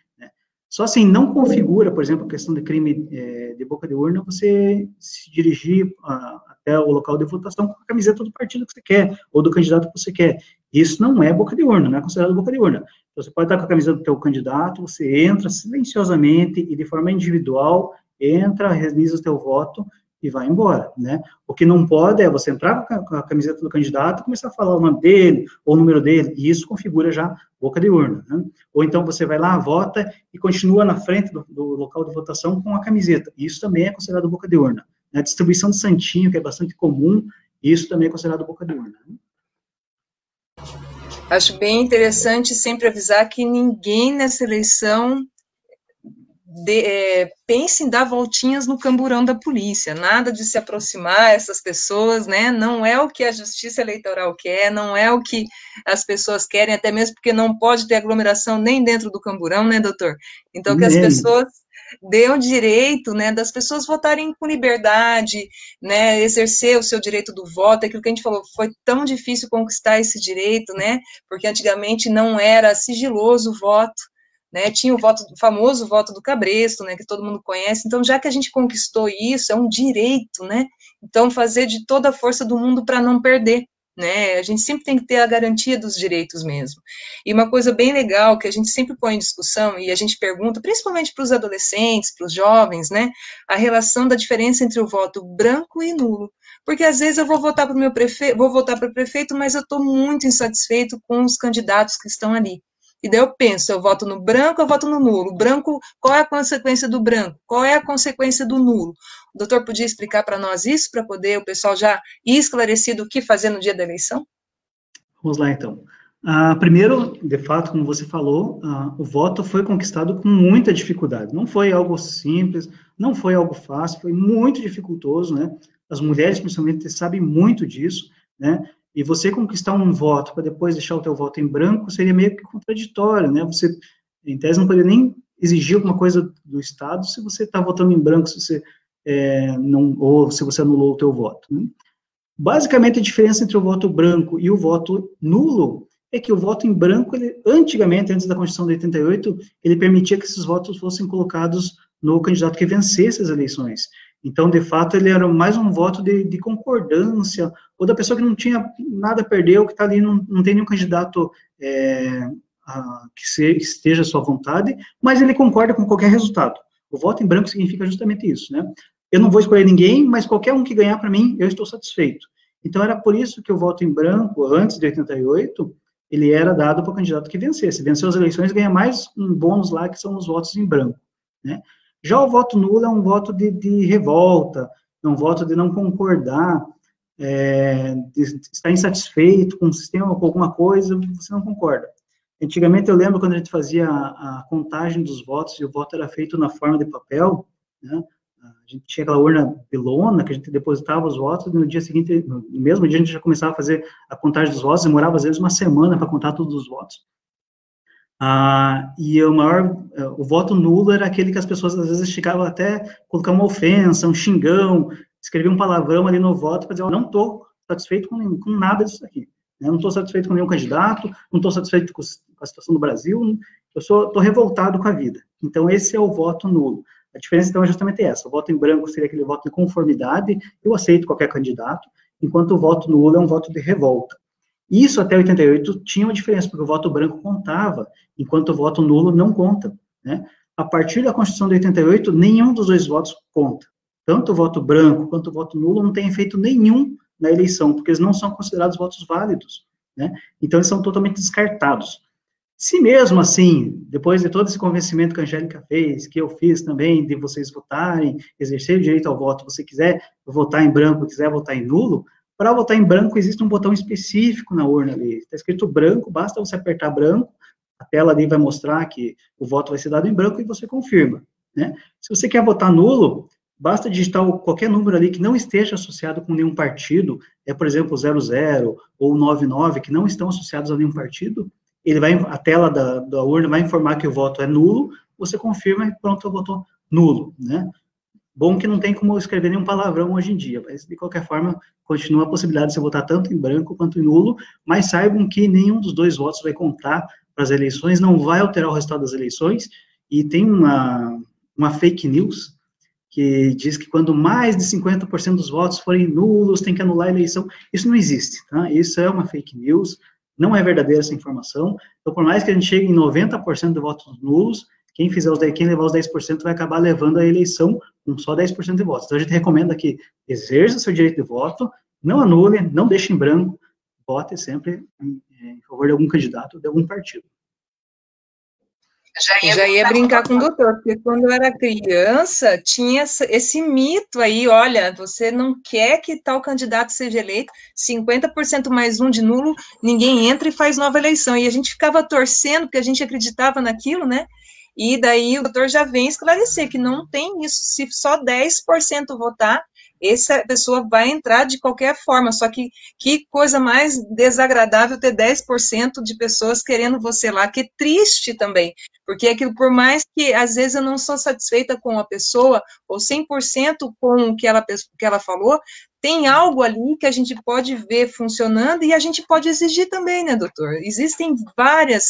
Só assim, não configura, por exemplo, a questão de crime é, de boca de urna, você se dirigir a, até o local de votação com a camiseta do partido que você quer, ou do candidato que você quer. Isso não é boca de urna, não é considerado boca de urna. Então, você pode estar com a camiseta do teu candidato, você entra silenciosamente e de forma individual, entra, realiza o teu voto e vai embora, né? O que não pode é você entrar com a camiseta do candidato e começar a falar o nome dele ou o número dele, e isso configura já boca de urna, né? Ou então você vai lá, vota e continua na frente do, do local de votação com a camiseta, isso também é considerado boca de urna. A distribuição de santinho, que é bastante comum, isso também é considerado boca de urna. Né? Acho bem interessante sempre avisar que ninguém nessa eleição de, é, pense em dar voltinhas no camburão da polícia, nada de se aproximar a essas pessoas, né? Não é o que a justiça eleitoral quer, não é o que as pessoas querem, até mesmo porque não pode ter aglomeração nem dentro do camburão, né, doutor? Então, que as pessoas dê o direito, né, das pessoas votarem com liberdade, né, exercer o seu direito do voto, aquilo que a gente falou, foi tão difícil conquistar esse direito, né, porque antigamente não era sigiloso o voto, né, tinha o voto, o famoso voto do cabresto, né, que todo mundo conhece, então já que a gente conquistou isso, é um direito, né, então fazer de toda a força do mundo para não perder, né, a gente sempre tem que ter a garantia dos direitos mesmo. E uma coisa bem legal que a gente sempre põe em discussão e a gente pergunta, principalmente para os adolescentes, para os jovens, né, a relação da diferença entre o voto branco e nulo. Porque às vezes eu vou votar para o meu prefeito, vou votar para o prefeito, mas eu estou muito insatisfeito com os candidatos que estão ali. E daí eu penso, eu voto no branco, eu voto no nulo. branco, qual é a consequência do branco? Qual é a consequência do nulo? O doutor podia explicar para nós isso, para poder o pessoal já ir esclarecido o que fazer no dia da eleição? Vamos lá, então. Ah, primeiro, de fato, como você falou, ah, o voto foi conquistado com muita dificuldade. Não foi algo simples, não foi algo fácil, foi muito dificultoso, né? As mulheres, principalmente, sabem muito disso, né? E você conquistar um voto para depois deixar o teu voto em branco seria meio que contraditório, né? Você, em tese, não poderia nem exigir alguma coisa do Estado se você está votando em branco, se você é, não, ou se você anulou o teu voto. Né? Basicamente, a diferença entre o voto branco e o voto nulo é que o voto em branco, ele, antigamente, antes da Constituição de 88, ele permitia que esses votos fossem colocados no candidato que vencesse as eleições. Então, de fato, ele era mais um voto de, de concordância, ou da pessoa que não tinha nada a perder, ou que está ali, não, não tem nenhum candidato é, a, que, se, esteja à sua vontade, mas ele concorda com qualquer resultado. O voto em branco significa justamente isso, né? Eu não vou escolher ninguém, mas qualquer um que ganhar para mim, eu estou satisfeito. Então, era por isso que o voto em branco, antes de 88, ele era dado para o candidato que vencesse. Venceu as eleições, ganha mais um bônus lá, que são os votos em branco, né? Já o voto nulo é um voto de, de revolta, é um voto de não concordar, é, de estar insatisfeito com o sistema, com alguma coisa, você não concorda. Antigamente, eu lembro quando a gente fazia a, a contagem dos votos, e o voto era feito na forma de papel, né, a gente tinha aquela urna pilona, que a gente depositava os votos, e no dia seguinte, no mesmo dia, a gente já começava a fazer a contagem dos votos, demorava às vezes uma semana para contar todos os votos. Ah, e o maior, eh, o voto nulo era aquele que as pessoas às vezes chegavam até colocar uma ofensa, um xingão, escrever um palavrão ali no voto para dizer, oh, não estou satisfeito com, com, nada disso aqui. Né? Não estou satisfeito com nenhum candidato, não estou satisfeito com, a situação do Brasil, eu estou revoltado com a vida. Então, esse é o voto nulo. A diferença, então, é justamente essa. O voto em branco seria aquele voto de conformidade, eu aceito qualquer candidato, enquanto o voto nulo é um voto de revolta. Isso até 88 tinha uma diferença, porque o voto branco contava, enquanto o voto nulo não conta. Né? A partir da Constituição de 88, nenhum dos dois votos conta. Tanto o voto branco quanto o voto nulo não tem efeito nenhum na eleição, porque eles não são considerados votos válidos. Né? Então, eles são totalmente descartados. Se mesmo assim, depois de todo esse convencimento que a Angélica fez, que eu fiz também, de vocês votarem, exercer o direito ao voto, você quiser votar em branco, quiser votar em nulo, para votar em branco, existe um botão específico na urna ali. Está escrito branco, basta você apertar branco, a tela ali vai mostrar que o voto vai ser dado em branco e você confirma. Né? Se você quer votar nulo, basta digitar qualquer número ali que não esteja associado com nenhum partido, é, por exemplo, 00 ou 99, que não estão associados a nenhum partido, ele vai, a tela da, da urna vai informar que o voto é nulo, você confirma e pronto, votou nulo, né? Bom que não tem como escrever nenhum palavrão hoje em dia, mas de qualquer forma, continua a possibilidade de você votar tanto em branco quanto em nulo, mas saibam que nenhum dos dois votos vai contar para as eleições, não vai alterar o resultado das eleições, e tem uma, uma fake news que diz que quando mais de 50% dos votos forem nulos, tem que anular a eleição. Isso não existe, tá? Isso é uma fake news, não é verdadeira essa informação. Então, por mais que a gente chegue em 90% de votos nulos, quem fizer os 10, quem levar os 10% vai acabar levando a eleição com só 10% de votos. Então a gente recomenda que exerça seu direito de voto, não anule, não deixe em branco, vote sempre em, em favor de algum candidato, de algum partido. Já ia, já ia brincar com o doutor, porque quando eu era criança, tinha esse mito aí, olha, você não quer que tal candidato seja eleito, 50% mais um de nulo, ninguém entra e faz nova eleição. E a gente ficava torcendo, porque a gente acreditava naquilo, né? E daí o doutor já vem esclarecer que não tem isso, se só 10% votar, essa pessoa vai entrar de qualquer forma, só que que coisa mais desagradável ter 10% de pessoas querendo você lá, que triste também, porque aquilo, por mais que às vezes eu não sou satisfeita com a pessoa, ou 100% com o que ela, que ela falou, tem algo ali que a gente pode ver funcionando e a gente pode exigir também, né, doutor? Existem várias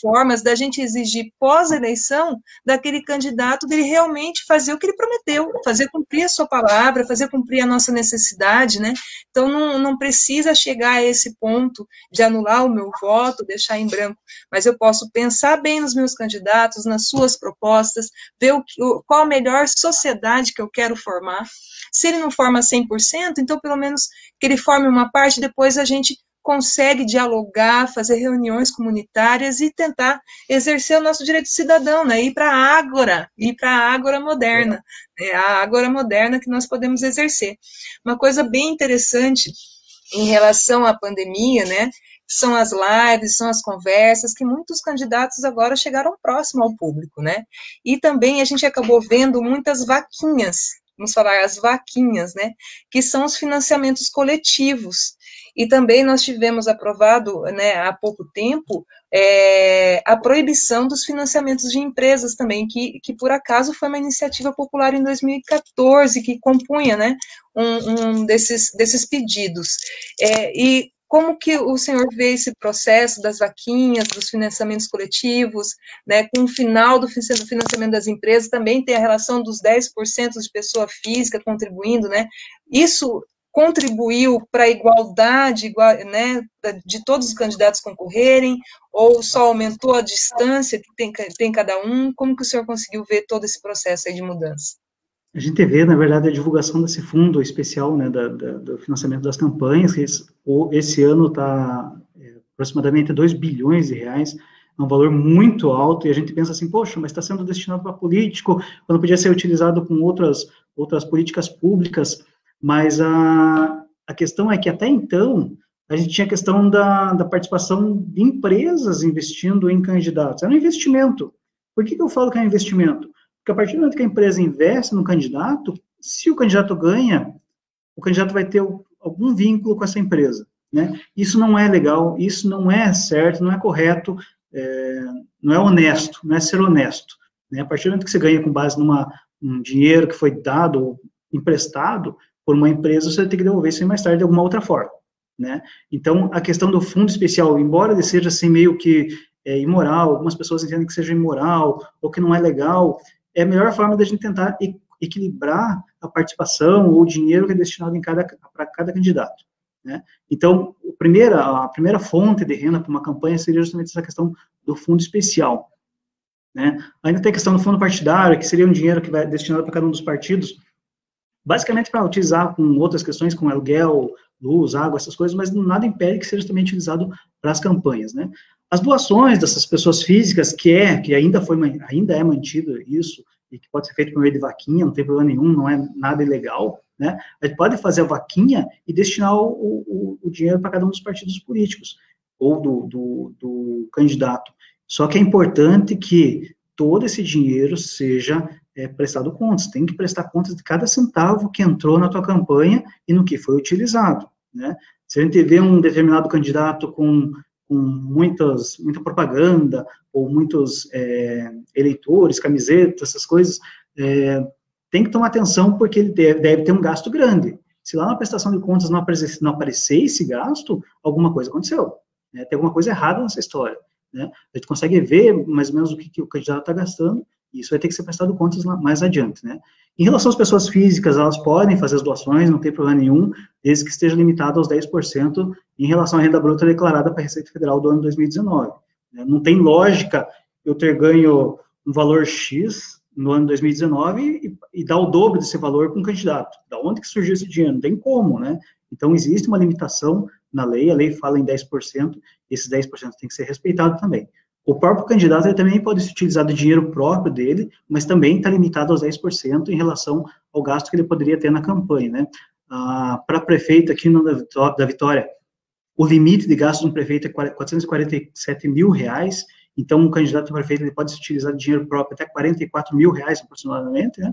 formas da gente exigir pós-eleição daquele candidato dele realmente fazer o que ele prometeu, fazer cumprir a sua palavra, fazer cumprir a nossa necessidade, né? Então não, não precisa chegar a esse ponto de anular o meu voto, deixar em branco, mas eu posso pensar bem nos meus candidatos, nas suas propostas, ver o, qual a melhor sociedade que eu quero formar. Se ele não forma 100%, então pelo menos que ele forme uma parte, depois a gente consegue dialogar, fazer reuniões comunitárias e tentar exercer o nosso direito cidadão, né? Ir para a ágora, ir para a ágora moderna, né? a ágora moderna que nós podemos exercer. Uma coisa bem interessante em relação à pandemia, né? São as lives, são as conversas que muitos candidatos agora chegaram próximo ao público, né? E também a gente acabou vendo muitas vaquinhas vamos falar as vaquinhas, né, que são os financiamentos coletivos. E também nós tivemos aprovado, né, há pouco tempo, é, a proibição dos financiamentos de empresas também, que, que por acaso foi uma iniciativa popular em 2014, que compunha, né, um, um desses, desses pedidos. É, e como que o senhor vê esse processo das vaquinhas, dos financiamentos coletivos, né, com o final do financiamento das empresas, também tem a relação dos 10% de pessoa física contribuindo, né, isso contribuiu para a igualdade né, de todos os candidatos concorrerem, ou só aumentou a distância que tem, tem cada um? Como que o senhor conseguiu ver todo esse processo de mudança? A gente vê, na verdade, a divulgação desse fundo especial, né, da, da, do financiamento das campanhas, que esse, esse ano está é, aproximadamente 2 bilhões de reais, é um valor muito alto, e a gente pensa assim, poxa, mas está sendo destinado para político, quando podia ser utilizado com outras, outras políticas públicas, mas a, a questão é que até então, a gente tinha a questão da, da participação de empresas investindo em candidatos, era um investimento. Por que, que eu falo que é um investimento? Porque a partir do momento que a empresa investe no candidato, se o candidato ganha, o candidato vai ter algum vínculo com essa empresa. Né? Isso não é legal, isso não é certo, não é correto, é, não é honesto, não é ser honesto. Né? A partir do momento que você ganha com base numa um dinheiro que foi dado ou emprestado por uma empresa, você tem que devolver isso mais tarde de alguma outra forma. Né? Então, a questão do fundo especial, embora ele seja assim meio que é, imoral, algumas pessoas entendem que seja imoral ou que não é legal, é a melhor forma da gente tentar equilibrar a participação ou o dinheiro que é destinado para cada candidato. Né? Então, a primeira, a primeira fonte de renda para uma campanha seria justamente essa questão do fundo especial. Né? Ainda tem a questão do fundo partidário, que seria um dinheiro que vai destinado para cada um dos partidos, basicamente para utilizar com outras questões, como aluguel, luz, água, essas coisas, mas nada impede que seja também utilizado para as campanhas, né? As doações dessas pessoas físicas, que é, que ainda foi, ainda é mantido isso, e que pode ser feito por meio de vaquinha, não tem problema nenhum, não é nada ilegal, né? A gente pode fazer a vaquinha e destinar o, o, o dinheiro para cada um dos partidos políticos, ou do, do, do, candidato. Só que é importante que todo esse dinheiro seja é, prestado contas, tem que prestar contas de cada centavo que entrou na tua campanha e no que foi utilizado, né? Se a gente vê um determinado candidato com com muitas, muita propaganda, ou muitos é, eleitores, camisetas, essas coisas, é, tem que tomar atenção porque ele deve, deve, ter um gasto grande. Se lá na prestação de contas não aparecer, não aparecer esse gasto, alguma coisa aconteceu. Né? Tem alguma coisa errada nessa história. Né? A gente consegue ver mais ou menos o que, que o candidato está gastando, isso vai ter que ser prestado contas mais adiante, né? Em relação às pessoas físicas, elas podem fazer as doações, não tem problema nenhum, desde que esteja limitado aos 10% em relação à renda bruta declarada para a Receita Federal do ano 2019. Né? Não tem lógica eu ter ganho um valor X no ano 2019 e, e dar o dobro desse valor para um candidato. Da onde que surgiu esse dinheiro? Não tem como, né? Então, existe uma limitação na lei, a lei fala em 10%, esses 10% tem que ser respeitado também. O próprio candidato ele também pode utilizar do dinheiro próprio dele, mas também está limitado aos 10% em relação ao gasto que ele poderia ter na campanha, né? Ah, Para prefeito aqui no da Vitória, o limite de gastos um prefeito é 447 mil reais, Então, um candidato a prefeito ele pode utilizar dinheiro próprio até 44 mil reais aproximadamente, né?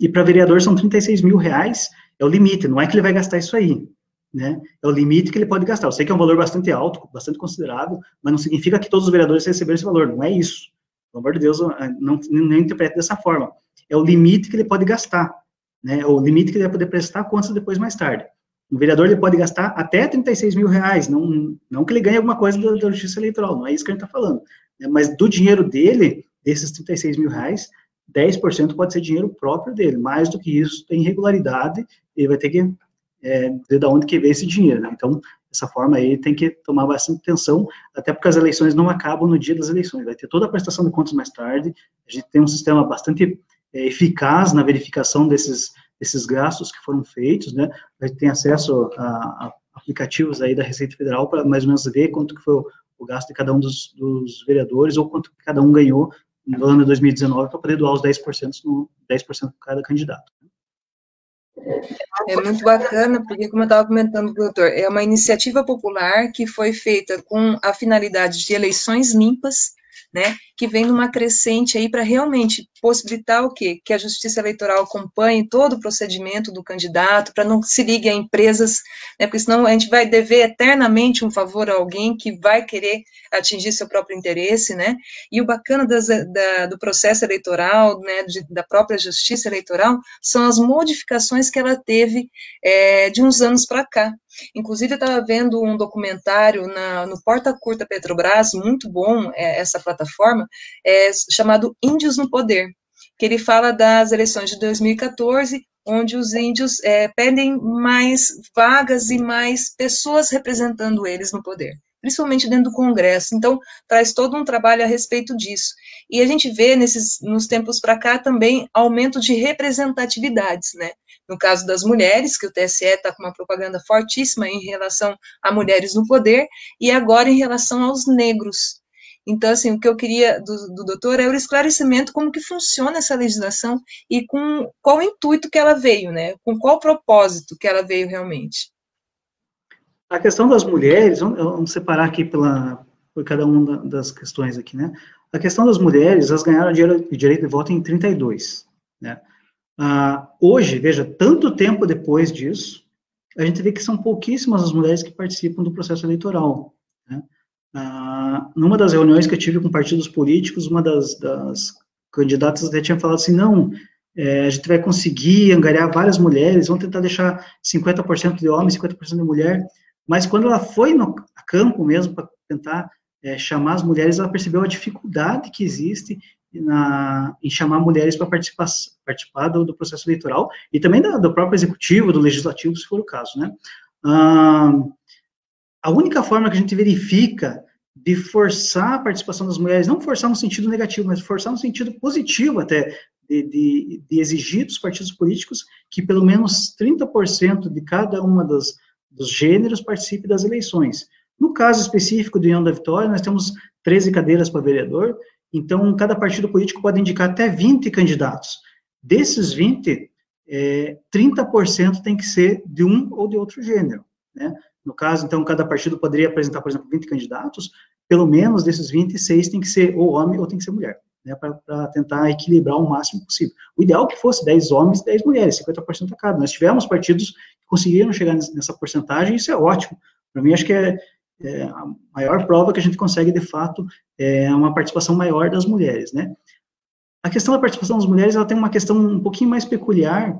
E para vereador são 36 mil reais, é o limite, não é que ele vai gastar isso aí, né? É o limite que ele pode gastar. Eu sei que é um valor bastante alto, bastante considerável, mas não significa que todos os vereadores receberam esse valor, não é isso. Pelo amor de Deus, não, não interprete dessa forma. É o limite que ele pode gastar, né? É o limite que ele vai poder prestar contas depois mais tarde. O vereador ele pode gastar até 36 mil reais, não, não que ele ganhe alguma coisa da, da justiça eleitoral, não é isso que a gente está falando. Né? Mas do dinheiro dele, desses 36 mil reais, 10% pode ser dinheiro próprio dele. Mais do que isso, tem irregularidade, ele vai ter que é, ver de onde que vem esse dinheiro. Né? Então, dessa forma aí, tem que tomar bastante atenção, até porque as eleições não acabam no dia das eleições. Vai ter toda a prestação de contas mais tarde. A gente tem um sistema bastante é, eficaz na verificação desses, desses gastos que foram feitos, né? A gente tem acesso a, a aplicativos aí da Receita Federal para mais ou menos ver quanto que foi o, o gasto de cada um dos, dos, vereadores ou quanto que cada um ganhou no ano de 2019 para poder doar os 10% no 10% para cada candidato. É muito bacana, porque, como eu estava comentando doutor, é uma iniciativa popular que foi feita com a finalidade de eleições limpas, né, que vem numa crescente aí para realmente possibilitar o quê? Que a Justiça Eleitoral acompanhe todo o procedimento do candidato, para não se ligue a empresas, né, porque senão a gente vai dever eternamente um favor a alguém que vai querer atingir seu próprio interesse, né, e o bacana das, da, do processo eleitoral, né, de, da própria Justiça Eleitoral, são as modificações que ela teve é, de uns anos para cá, Inclusive, eu estava vendo um documentário na, no Porta Curta Petrobras, muito bom é, essa plataforma, é, chamado Índios no Poder, que ele fala das eleições de 2014, onde os índios é, pedem mais vagas e mais pessoas representando eles no poder principalmente dentro do Congresso. Então, traz todo um trabalho a respeito disso. E a gente vê nesses, nos tempos para cá também aumento de representatividades, né? No caso das mulheres, que o TSE está com uma propaganda fortíssima em relação a mulheres no poder, e agora em relação aos negros. Então, assim, o que eu queria do, do doutor é o esclarecimento como que funciona essa legislação e com qual intuito que ela veio, né? Com qual propósito que ela veio realmente. A questão das mulheres, vamos separar aqui pela, por cada uma das questões aqui, né? A questão das mulheres, elas ganharam direito, de voto em 32, né? Ah, hoje, veja, tanto tempo depois disso, a gente vê que são pouquíssimas as mulheres que participam do processo eleitoral, né? Ah, numa das reuniões que eu tive com partidos políticos, uma das, das candidatas até tinha falado assim, não, é, a gente vai conseguir angariar várias mulheres, vamos tentar deixar 50% de homem, 50% de mulher, mas quando ela foi no campo mesmo para tentar é, chamar as mulheres, ela percebeu a dificuldade que existe na, em chamar mulheres para participar, participar do, do, processo eleitoral e também do, do, próprio executivo, do legislativo, se for o caso, né? Ah, a única forma que a gente verifica de forçar a participação das mulheres, não forçar no sentido negativo, mas forçar no sentido positivo até, de, de, de exigir dos partidos políticos que pelo menos 30% de cada uma das, dos gêneros participe das eleições. No caso específico do União da Vitória, nós temos 13 cadeiras para vereador, então cada partido político pode indicar até 20 candidatos. Desses 20, é, 30% tem que ser de um ou de outro gênero, né? No caso, então, cada partido poderia apresentar, por exemplo, 20 candidatos, pelo menos desses 26 tem que ser ou homem ou tem que ser mulher, né, para tentar equilibrar o máximo possível. O ideal é que fosse 10 homens e 10 mulheres, 50% a cada. Nós tivemos partidos conseguiram chegar nessa porcentagem, isso é ótimo. Para mim, acho que é, é, a maior prova que a gente consegue, de fato, é uma participação maior das mulheres, né? A questão da participação das mulheres, ela tem uma questão um pouquinho mais peculiar,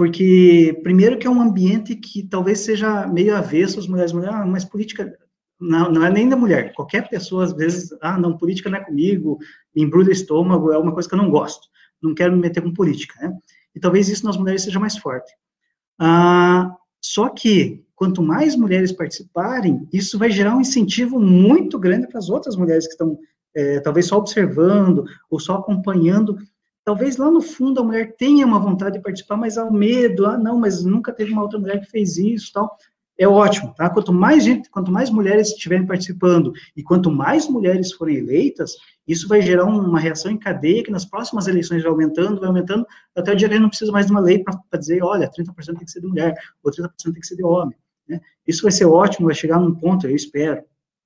porque, primeiro, que é um ambiente que talvez seja meio avesso às mulheres, mulheres ah, mas política não, não é nem da mulher, qualquer pessoa, às vezes, ah, não, política não é comigo, embrulha o estômago, é uma coisa que eu não gosto, não quero me meter com política, né? E talvez isso nas mulheres seja mais forte. Ah, só que, quanto mais mulheres participarem, isso vai gerar um incentivo muito grande para as outras mulheres que estão, é, talvez só observando ou só acompanhando. Talvez lá no fundo a mulher tenha uma vontade de participar, mas ao medo, ah, não, mas nunca teve uma outra mulher que fez isso, tal é ótimo, tá? Quanto mais gente, quanto mais mulheres estiverem participando e quanto mais mulheres forem eleitas, isso vai gerar uma reação em cadeia que nas próximas eleições vai aumentando, vai aumentando, até o dia que não precisa mais de uma lei para dizer, olha, 30% tem que ser de mulher, ou 30% tem que ser de homem. Né? Isso vai ser ótimo, vai chegar num ponto, eu espero,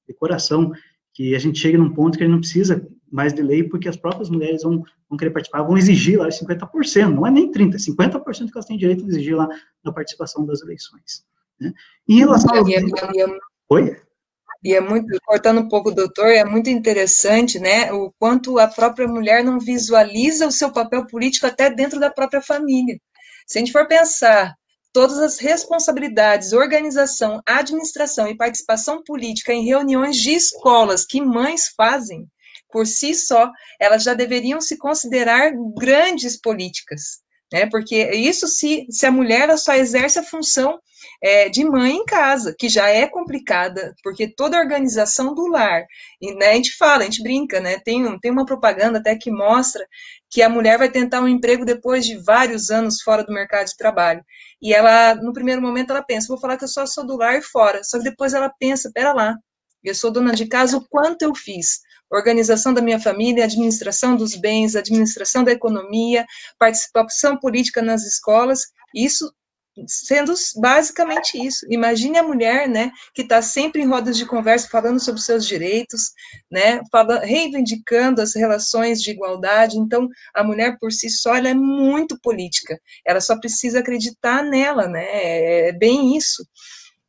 de coração, que a gente chegue num ponto que a gente não precisa mais de lei, porque as próprias mulheres vão, vão querer participar, vão exigir lá 50%, não é nem 30%, 50% que elas têm direito de exigir lá na participação das eleições. Né? Em relação ao... Oi? E é muito, cortando um pouco, doutor, é muito interessante, né, o quanto a própria mulher não visualiza o seu papel político até dentro da própria família. Se a gente for pensar todas as responsabilidades, organização, administração e participação política em reuniões de escolas que mães fazem, por si só, elas já deveriam se considerar grandes políticas, né? Porque isso se, se a mulher só exerce a função é, de mãe em casa, que já é complicada, porque toda a organização do lar, e, né, a gente fala, a gente brinca, né? Tem, tem uma propaganda até que mostra que a mulher vai tentar um emprego depois de vários anos fora do mercado de trabalho. E ela, no primeiro momento, ela pensa, vou falar que eu só sou do lar fora. Só que depois ela pensa, pera lá, eu sou dona de casa, o quanto eu fiz? Organização da minha família, administração dos bens, administração da economia, participação política nas escolas, isso sendo basicamente isso. Imagine a mulher, né, que está sempre em rodas de conversa falando sobre seus direitos, né, falando, reivindicando as relações de igualdade. Então, a mulher por si só ela é muito política. Ela só precisa acreditar nela, né? É, é bem isso.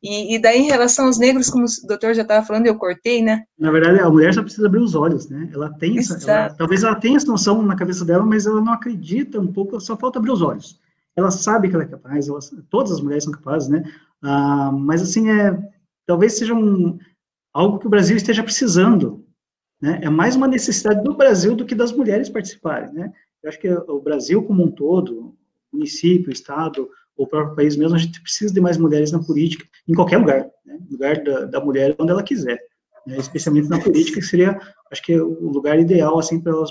E, e, daí, em relação aos negros, como o doutor já estava falando, eu cortei, né? Na verdade, a mulher só precisa abrir os olhos, né? Ela tem essa, ela, talvez ela tenha essa noção na cabeça dela, mas ela não acredita um pouco, só falta abrir os olhos ela sabe que ela é capaz, ela, todas as mulheres são capazes, né? Ah, mas, assim, é, talvez seja um, algo que o Brasil esteja precisando, né? É mais uma necessidade do Brasil do que das mulheres participarem, né? Eu acho que o Brasil como um todo, município, estado, o próprio país mesmo, a gente precisa de mais mulheres na política, em qualquer lugar, né? lugar da, da mulher onde ela quiser, né? especialmente na política, que seria, acho que, o lugar ideal, assim, para elas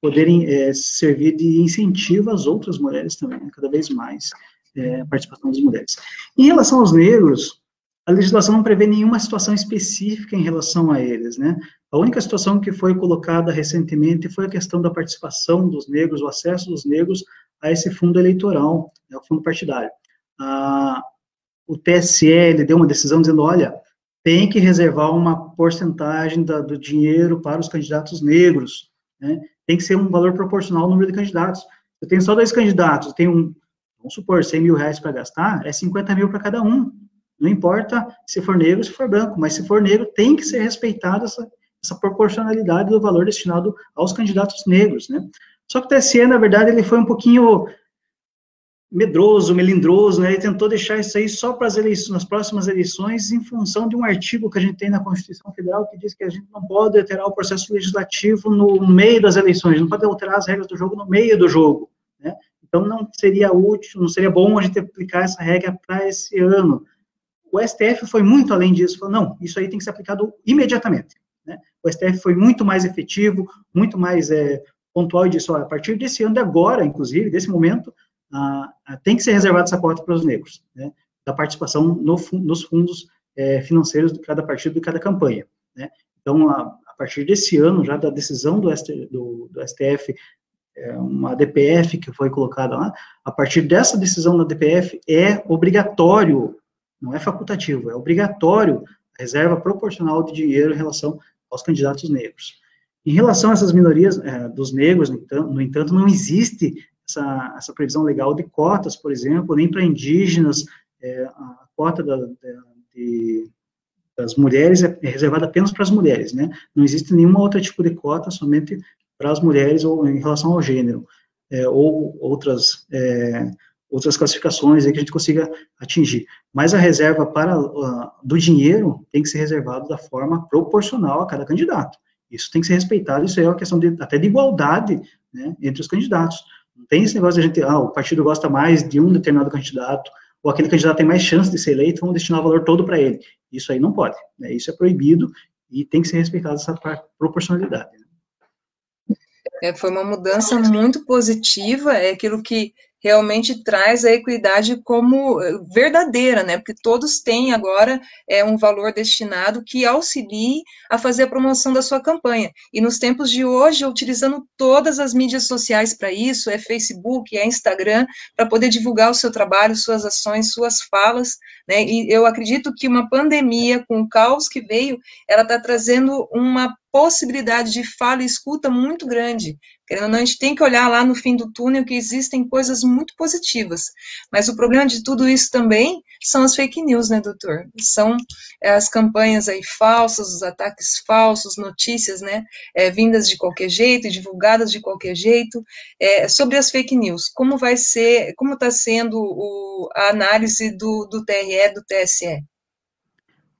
poderem é, servir de incentivo às outras mulheres também, né, cada vez mais é, a participação das mulheres. Em relação aos negros, a legislação não prevê nenhuma situação específica em relação a eles, né? A única situação que foi colocada recentemente foi a questão da participação dos negros, o acesso dos negros a esse fundo eleitoral, né, o fundo partidário. Ah, o TSE deu uma decisão dizendo, olha, tem que reservar uma porcentagem da, do dinheiro para os candidatos negros, né? tem que ser um valor proporcional ao número de candidatos. Eu tenho só dois candidatos, tenho um, vamos supor, 100 mil reais para gastar, é 50 mil para cada um. Não importa se for negro se for branco, mas se for negro, tem que ser respeitada essa, essa proporcionalidade do valor destinado aos candidatos negros, né? Só que o TSE, na verdade, ele foi um pouquinho medroso, melindroso, né? Ele tentou deixar isso aí só para as eleições, nas próximas eleições, em função de um artigo que a gente tem na Constituição Federal que diz que a gente não pode alterar o processo legislativo no meio das eleições, não pode alterar as regras do jogo no meio do jogo, né? Então não seria útil, não seria bom a gente aplicar essa regra para esse ano. O STF foi muito além disso, falou, não, isso aí tem que ser aplicado imediatamente. Né? O STF foi muito mais efetivo, muito mais é, pontual e disse, olha, a partir desse ano, de agora, inclusive, desse momento, ah, tem que ser reservada essa cota para os negros, né, da participação no, nos fundos é, financeiros de cada partido, de cada campanha. Né. Então, a, a, partir desse ano, já da decisão do, ST, do, do STF, é, uma DPF que foi colocada lá, a partir dessa decisão da DPF, é obrigatório, não é facultativo, é obrigatório a reserva proporcional de dinheiro em relação aos candidatos negros. Em relação a essas minorias é, dos negros, no entanto, no entanto, não existe essa, essa previsão legal de cotas, por exemplo, nem para indígenas, é, a cota da, de, das mulheres é, é reservada apenas para as mulheres, né? Não existe nenhuma outra tipo de cota, somente para as mulheres ou em relação ao gênero, é, ou outras é, outras classificações aí que a gente consiga atingir. Mas a reserva para uh, do dinheiro tem que ser reservado da forma proporcional a cada candidato. Isso tem que ser respeitado, isso é uma questão de, até de igualdade né, entre os candidatos. Não tem esse negócio de a gente, ah, o partido gosta mais de um determinado candidato, ou aquele candidato tem mais chance de ser eleito, vamos destinar o valor todo para ele. Isso aí não pode, né? isso é proibido e tem que ser respeitada essa proporcionalidade. É, foi uma mudança muito positiva, é aquilo que, realmente traz a equidade como eh, verdadeira, né? Porque todos têm agora é, um valor destinado que auxilie a fazer a promoção da sua campanha. E nos tempos de hoje, utilizando todas as mídias sociais para isso, é Facebook, é Instagram, para poder divulgar o seu trabalho, suas ações, suas falas, né? E eu acredito que uma pandemia, com o caos que veio, ela está trazendo uma possibilidade de fala e escuta muito grande. Querendo ou não, a gente tem que olhar lá no fim do túnel que existem coisas muito positivas. Mas o problema de tudo isso também são as fake news, né, doutor? São é, as campanhas aí falsas, os ataques falsos, notícias, né, é, vindas de qualquer jeito, divulgadas de qualquer jeito. É, sobre as fake news, como vai ser, como está sendo o, a análise do, do TRE, do TSE?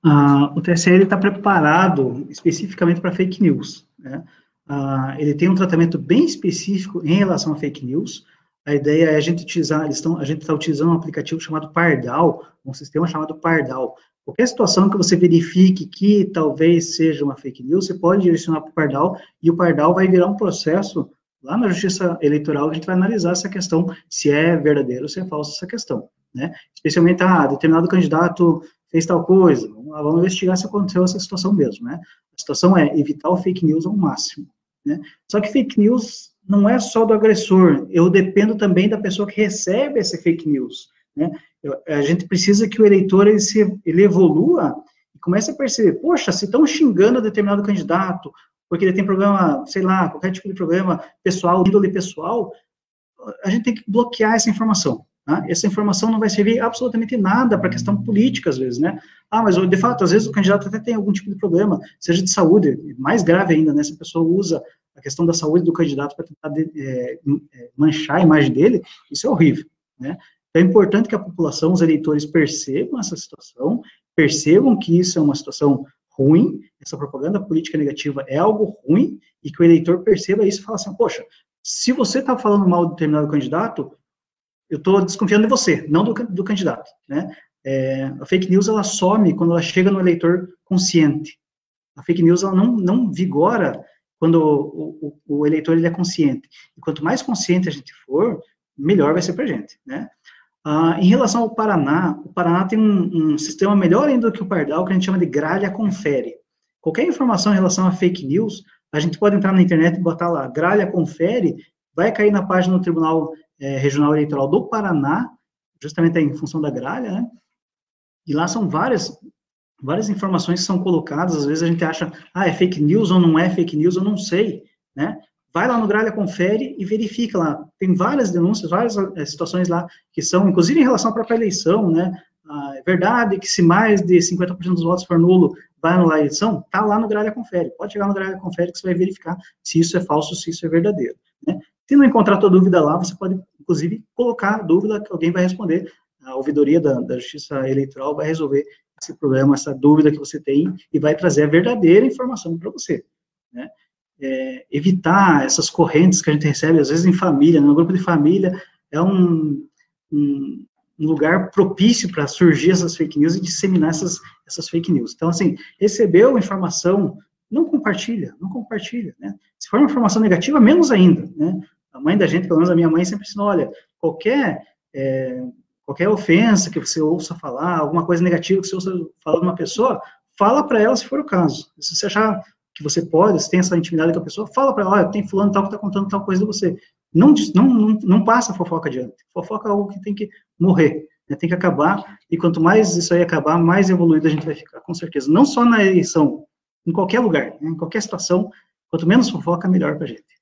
Ah, o TSE está preparado especificamente para fake news. Né? Ah, ele tem um tratamento bem específico em relação a fake news. A ideia é a gente utilizar, eles a gente está utilizando um aplicativo chamado Pardal, um sistema chamado Pardal. Qualquer situação que você verifique que talvez seja uma fake news, você pode direcionar para o Pardal e o Pardal vai virar um processo lá na Justiça Eleitoral, a gente vai analisar essa questão, se é verdadeiro ou se é falso essa questão, né? Especialmente, ah, determinado candidato fez tal coisa, vamos, investigar se aconteceu essa situação mesmo, né? A situação é evitar o fake news ao máximo, né? Só que fake news não é só do agressor, eu dependo também da pessoa que recebe esse fake news, né? Eu, a gente precisa que o eleitor ele, se, ele evolua e comece a perceber, poxa, se estão xingando determinado candidato, porque ele tem problema, sei lá, qualquer tipo de problema pessoal, índole pessoal, a gente tem que bloquear essa informação, Tá? Essa informação não vai servir absolutamente nada para a questão política, às vezes, né? Ah, mas de fato, às vezes o candidato até tem algum tipo de problema, seja de saúde, mais grave ainda, né? Se a pessoa usa a questão da saúde do candidato para tentar de, é, é, manchar a imagem dele, isso é horrível, né? Então, é importante que a população, os eleitores percebam essa situação, percebam que isso é uma situação ruim, essa propaganda política negativa é algo ruim, e que o eleitor perceba isso e fale assim, poxa, se você está falando mal de determinado candidato, eu estou desconfiando de você, não do, do candidato, né? É, a fake news, ela some quando ela chega no eleitor consciente. A fake news, ela não, não vigora quando o, o, o eleitor ele é consciente. E quanto mais consciente a gente for, melhor vai ser para a gente, né? Ah, em relação ao Paraná, o Paraná tem um, um, sistema melhor ainda do que o Pardal, que a gente chama de gralha confere. Qualquer informação em relação a fake news, a gente pode entrar na internet e botar lá, gralha confere, vai cair na página do Tribunal é, Regional Eleitoral do Paraná, justamente em função da gralha, né? E lá são várias várias informações que são colocadas, às vezes a gente acha, ah, é fake news ou não é fake news, eu não sei, né? Vai lá no Gralha Confere e verifica lá. Tem várias denúncias, várias é, situações lá que são, inclusive em relação à própria eleição, né? Ah, é verdade que se mais de 50% dos votos for nulo, vai anular a eleição? Tá lá no Gralha Confere. Pode chegar no Gralha Confere que você vai verificar se isso é falso, se isso é verdadeiro, né? Se não encontrar tua dúvida lá, você pode, inclusive, colocar a dúvida que alguém vai responder. A ouvidoria da, da Justiça Eleitoral vai resolver esse problema, essa dúvida que você tem e vai trazer a verdadeira informação para você. Né? É, evitar essas correntes que a gente recebe, às vezes, em família, no grupo de família, é um, um, um lugar propício para surgir essas fake news e disseminar essas, essas fake news. Então, assim, recebeu informação, não compartilha, não compartilha, né? Se for uma informação negativa, menos ainda, né? A mãe da gente, pelo menos a minha mãe, sempre ensinou, olha, qualquer, é, qualquer ofensa que você ouça falar, alguma coisa negativa que você ouça falar de uma pessoa, fala para ela se for o caso. Se você achar que você pode, se tem essa intimidade com a pessoa, fala para ela, olha, tem fulano tal que está contando tal coisa de você. Não, não, não, passa fofoca adiante. Fofoca é algo que tem que morrer, né? tem que acabar, e quanto mais isso aí acabar, mais evoluído a gente vai ficar, com certeza. Não só na eleição, em qualquer lugar, né? em qualquer situação, quanto menos fofoca, melhor para a gente.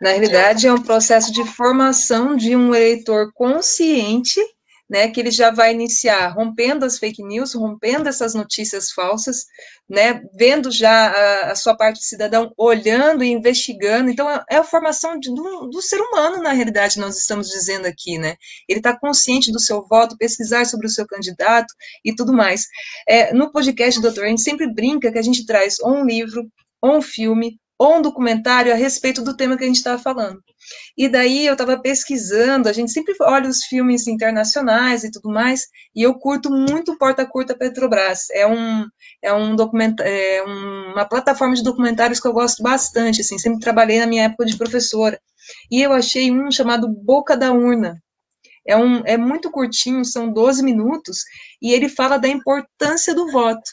Na realidade, é um processo de formação de um eleitor consciente, né, que ele já vai iniciar rompendo as fake news, rompendo essas notícias falsas, né, vendo já a, a sua parte de cidadão, olhando e investigando. Então, é, é a formação de, do, do, ser humano, na realidade, nós estamos dizendo aqui, né? Ele está consciente do seu voto, pesquisar sobre o seu candidato e tudo mais. É, no podcast, doutor, a gente sempre brinca que a gente traz um livro, um filme, ou um documentário a respeito do tema que a gente estava falando. E daí eu estava pesquisando, a gente sempre olha os filmes internacionais e tudo mais, e eu curto muito Porta Curta Petrobras. É um é um documento, é uma plataforma de documentários que eu gosto bastante, assim, sempre trabalhei na minha época de professora. E eu achei um chamado Boca da Urna. É, um, é muito curtinho, são 12 minutos, e ele fala da importância do voto.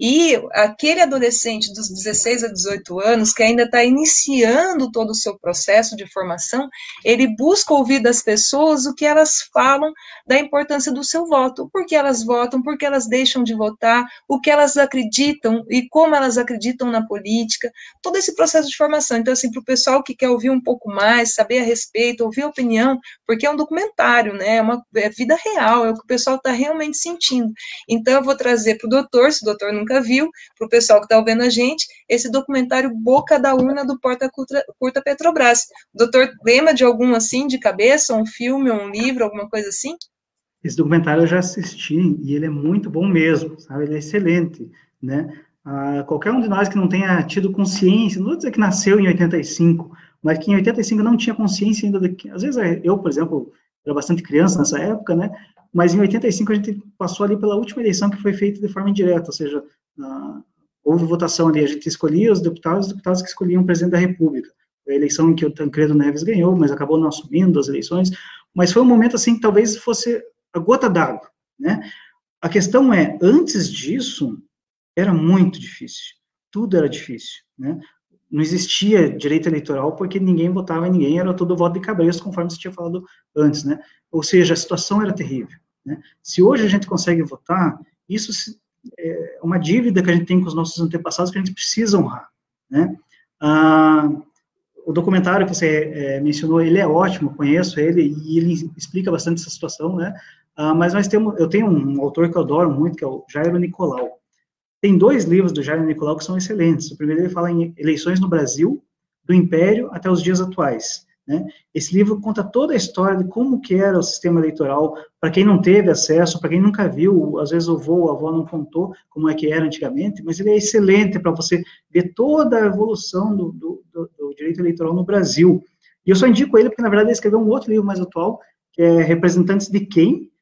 E aquele adolescente dos 16 a 18 anos, que ainda está iniciando todo o seu processo de formação, ele busca ouvir das pessoas o que elas falam da importância do seu voto, por que elas votam, por que elas deixam de votar, o que elas acreditam e como elas acreditam na política, todo esse processo de formação. Então, assim, para o pessoal que quer ouvir um pouco mais, saber a respeito, ouvir a opinião, porque é um documentário, né? É uma é vida real, é o que o pessoal está realmente sentindo. Então, eu vou trazer para o doutor, se o doutor nunca nunca viu, para o pessoal que está ouvindo a gente, esse documentário Boca da Urna do Porta Curta, Petrobras. Doutor lembra de algum assim, de cabeça, um filme, um livro, alguma coisa assim? Esse documentário eu já assisti e ele é muito bom mesmo, sabe? Ele é excelente, né? Ah, qualquer um de nós que não tenha tido consciência, não vou dizer que nasceu em 85, mas que em 85 não tinha consciência ainda de que, às vezes eu, por exemplo, era bastante criança nessa época, né? Mas em 85 a gente passou ali pela última eleição que foi feita de forma indireta, ou seja, uh, houve votação ali, a gente escolhia os deputados, os deputados que escolhiam o presidente da República. Foi a eleição em que o Tancredo Neves ganhou, mas acabou não assumindo as eleições, mas foi um momento assim que talvez fosse a gota d'água, né? A questão é, antes disso, era muito difícil, tudo era difícil, né? Não existia direito eleitoral porque ninguém votava em ninguém, era todo voto de cabresto, conforme você tinha falado antes, né? Ou seja, a situação era terrível, né? Se hoje a gente consegue votar, isso é uma dívida que a gente tem com os nossos antepassados que a gente precisa honrar, né? Ah, o documentário que você é, mencionou, ele é ótimo, conheço ele e ele explica bastante essa situação, né? Ah, mas nós temos, eu tenho um autor que eu adoro muito, que é o Jairo Nicolau. Tem dois livros do Jairo Nicolau que são excelentes. O primeiro ele fala em eleições no Brasil, do Império até os dias atuais. Né? Esse livro conta toda a história de como que era o sistema eleitoral, para quem não teve acesso, para quem nunca viu, às vezes o avô, a avó não contou como é que era antigamente, mas ele é excelente para você ver toda a evolução do, do, do, do, direito eleitoral no Brasil. E eu só indico ele porque, na verdade, ele escreveu um outro livro mais atual, que é Representantes de Quem,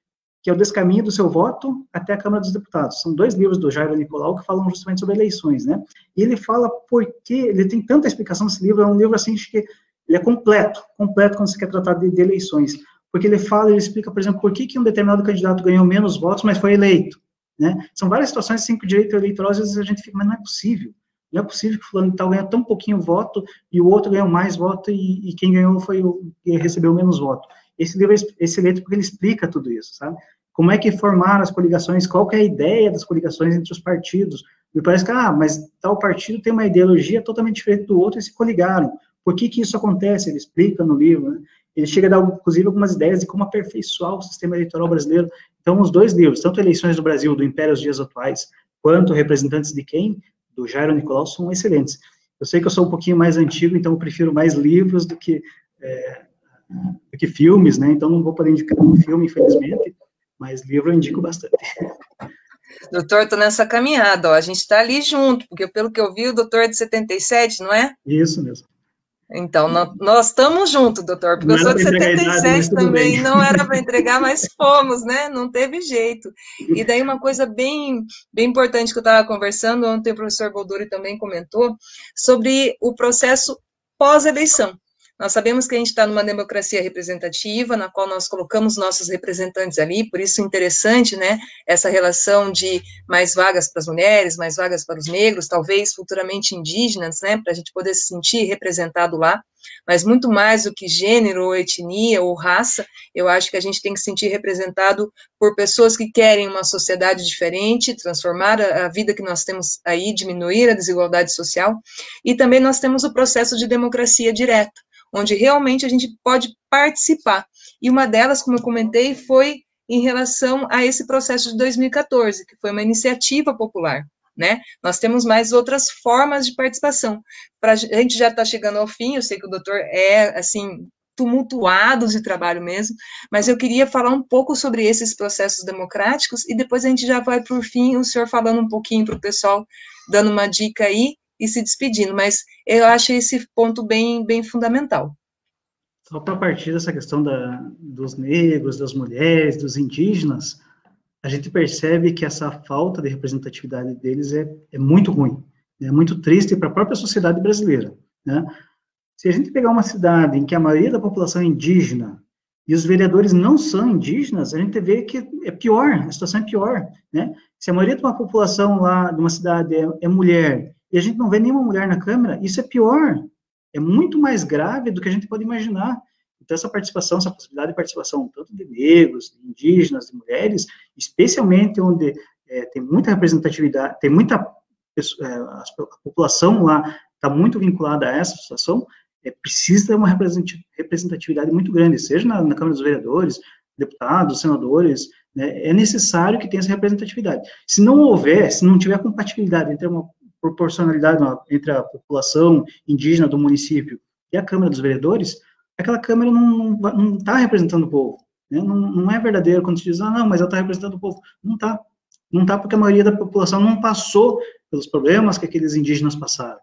que é o Descaminho do Seu Voto até a Câmara dos Deputados. São dois livros do Jairo Nicolau que falam justamente sobre eleições, né? E ele fala por que, ele tem tanta explicação nesse livro, é um livro assim que ele é completo, completo quando você quer tratar de, de eleições, porque ele fala, ele explica, por exemplo, por que, que um determinado candidato ganhou menos votos, mas foi eleito, né? São várias situações assim que o direito eleitoral, às vezes a gente fica, mas não é possível, não é possível que fulano tal ganha tão pouquinho voto e o outro ganhou mais voto e, e quem ganhou foi o que recebeu menos voto. Esse livro é excelente porque ele explica tudo isso, sabe? Como é que formaram as coligações, qual é a ideia das coligações entre os partidos. Me parece que, ah, mas tal partido tem uma ideologia totalmente diferente do outro e se coligaram. Por que, que isso acontece? Ele explica no livro, né? Ele chega a dar, inclusive, algumas ideias de como aperfeiçoar o sistema eleitoral brasileiro. Então, os dois livros, tanto Eleições do Brasil, do Império aos Dias Atuais, quanto Representantes de Quem, do Jairo Nicolau, são excelentes. Eu sei que eu sou um pouquinho mais antigo, então eu prefiro mais livros do que, é, do que filmes, né? Então, não vou poder indicar um filme, infelizmente, mas livro eu indico bastante. Doutor, estou nessa caminhada, ó, a gente está ali junto, porque pelo que eu vi, o doutor é de 77, não é? Isso mesmo. Então, nós estamos juntos, doutor, porque não eu sou de 77 idade, também, bem. não era para entregar, mas fomos, né? Não teve jeito. E daí uma coisa bem, bem importante que eu estava conversando, ontem o professor Bolduri também comentou, sobre o processo pós-eleição. Nós sabemos que a gente está numa democracia representativa, na qual nós colocamos nossos representantes ali, por isso interessante, né, essa relação de mais vagas para as mulheres, mais vagas para os negros, talvez futuramente indígenas, né, para a gente poder se sentir representado lá, mas muito mais do que gênero, ou etnia, ou raça, eu acho que a gente tem que se sentir representado por pessoas que querem uma sociedade diferente, transformar a, a vida que nós temos aí, diminuir a desigualdade social, e também nós temos o processo de democracia direta, onde realmente a gente pode participar. E uma delas, como eu comentei, foi em relação a esse processo de 2014, que foi uma iniciativa popular. Né? Nós temos mais outras formas de participação. Pra, a gente já está chegando ao fim, eu sei que o doutor é, assim, tumultuado de trabalho mesmo, mas eu queria falar um pouco sobre esses processos democráticos e depois a gente já vai, por fim, o senhor falando um pouquinho para o pessoal, dando uma dica aí e se despedindo, mas eu acho esse ponto bem, bem fundamental. Só para partir dessa questão da, dos negros, das mulheres, dos indígenas, a gente percebe que essa falta de representatividade deles é, é muito ruim, é muito triste para a própria sociedade brasileira. Né? Se a gente pegar uma cidade em que a maioria da população é indígena e os vereadores não são indígenas, a gente vê que é pior, a situação é pior. Né? Se a maioria de uma população lá de uma cidade é, é mulher e a gente não vê nenhuma mulher na Câmara, isso é pior, é muito mais grave do que a gente pode imaginar. Então, essa participação, essa possibilidade de participação, tanto de negros, de indígenas, de mulheres, especialmente onde é, tem muita representatividade, tem muita é, a população lá está muito vinculada a essa situação, é, precisa ter uma representatividade muito grande, seja na, na Câmara dos Vereadores, deputados, senadores, né, é necessário que tenha essa representatividade. Se não houver, se não tiver compatibilidade entre uma proporcionalidade entre a população indígena do município e a Câmara dos Vereadores, aquela Câmara não está representando o povo. Né? Não, não, é verdadeiro quando se diz, ah, não, mas ela está representando o povo. Não está. Não está porque a maioria da população não passou pelos problemas que aqueles indígenas passaram.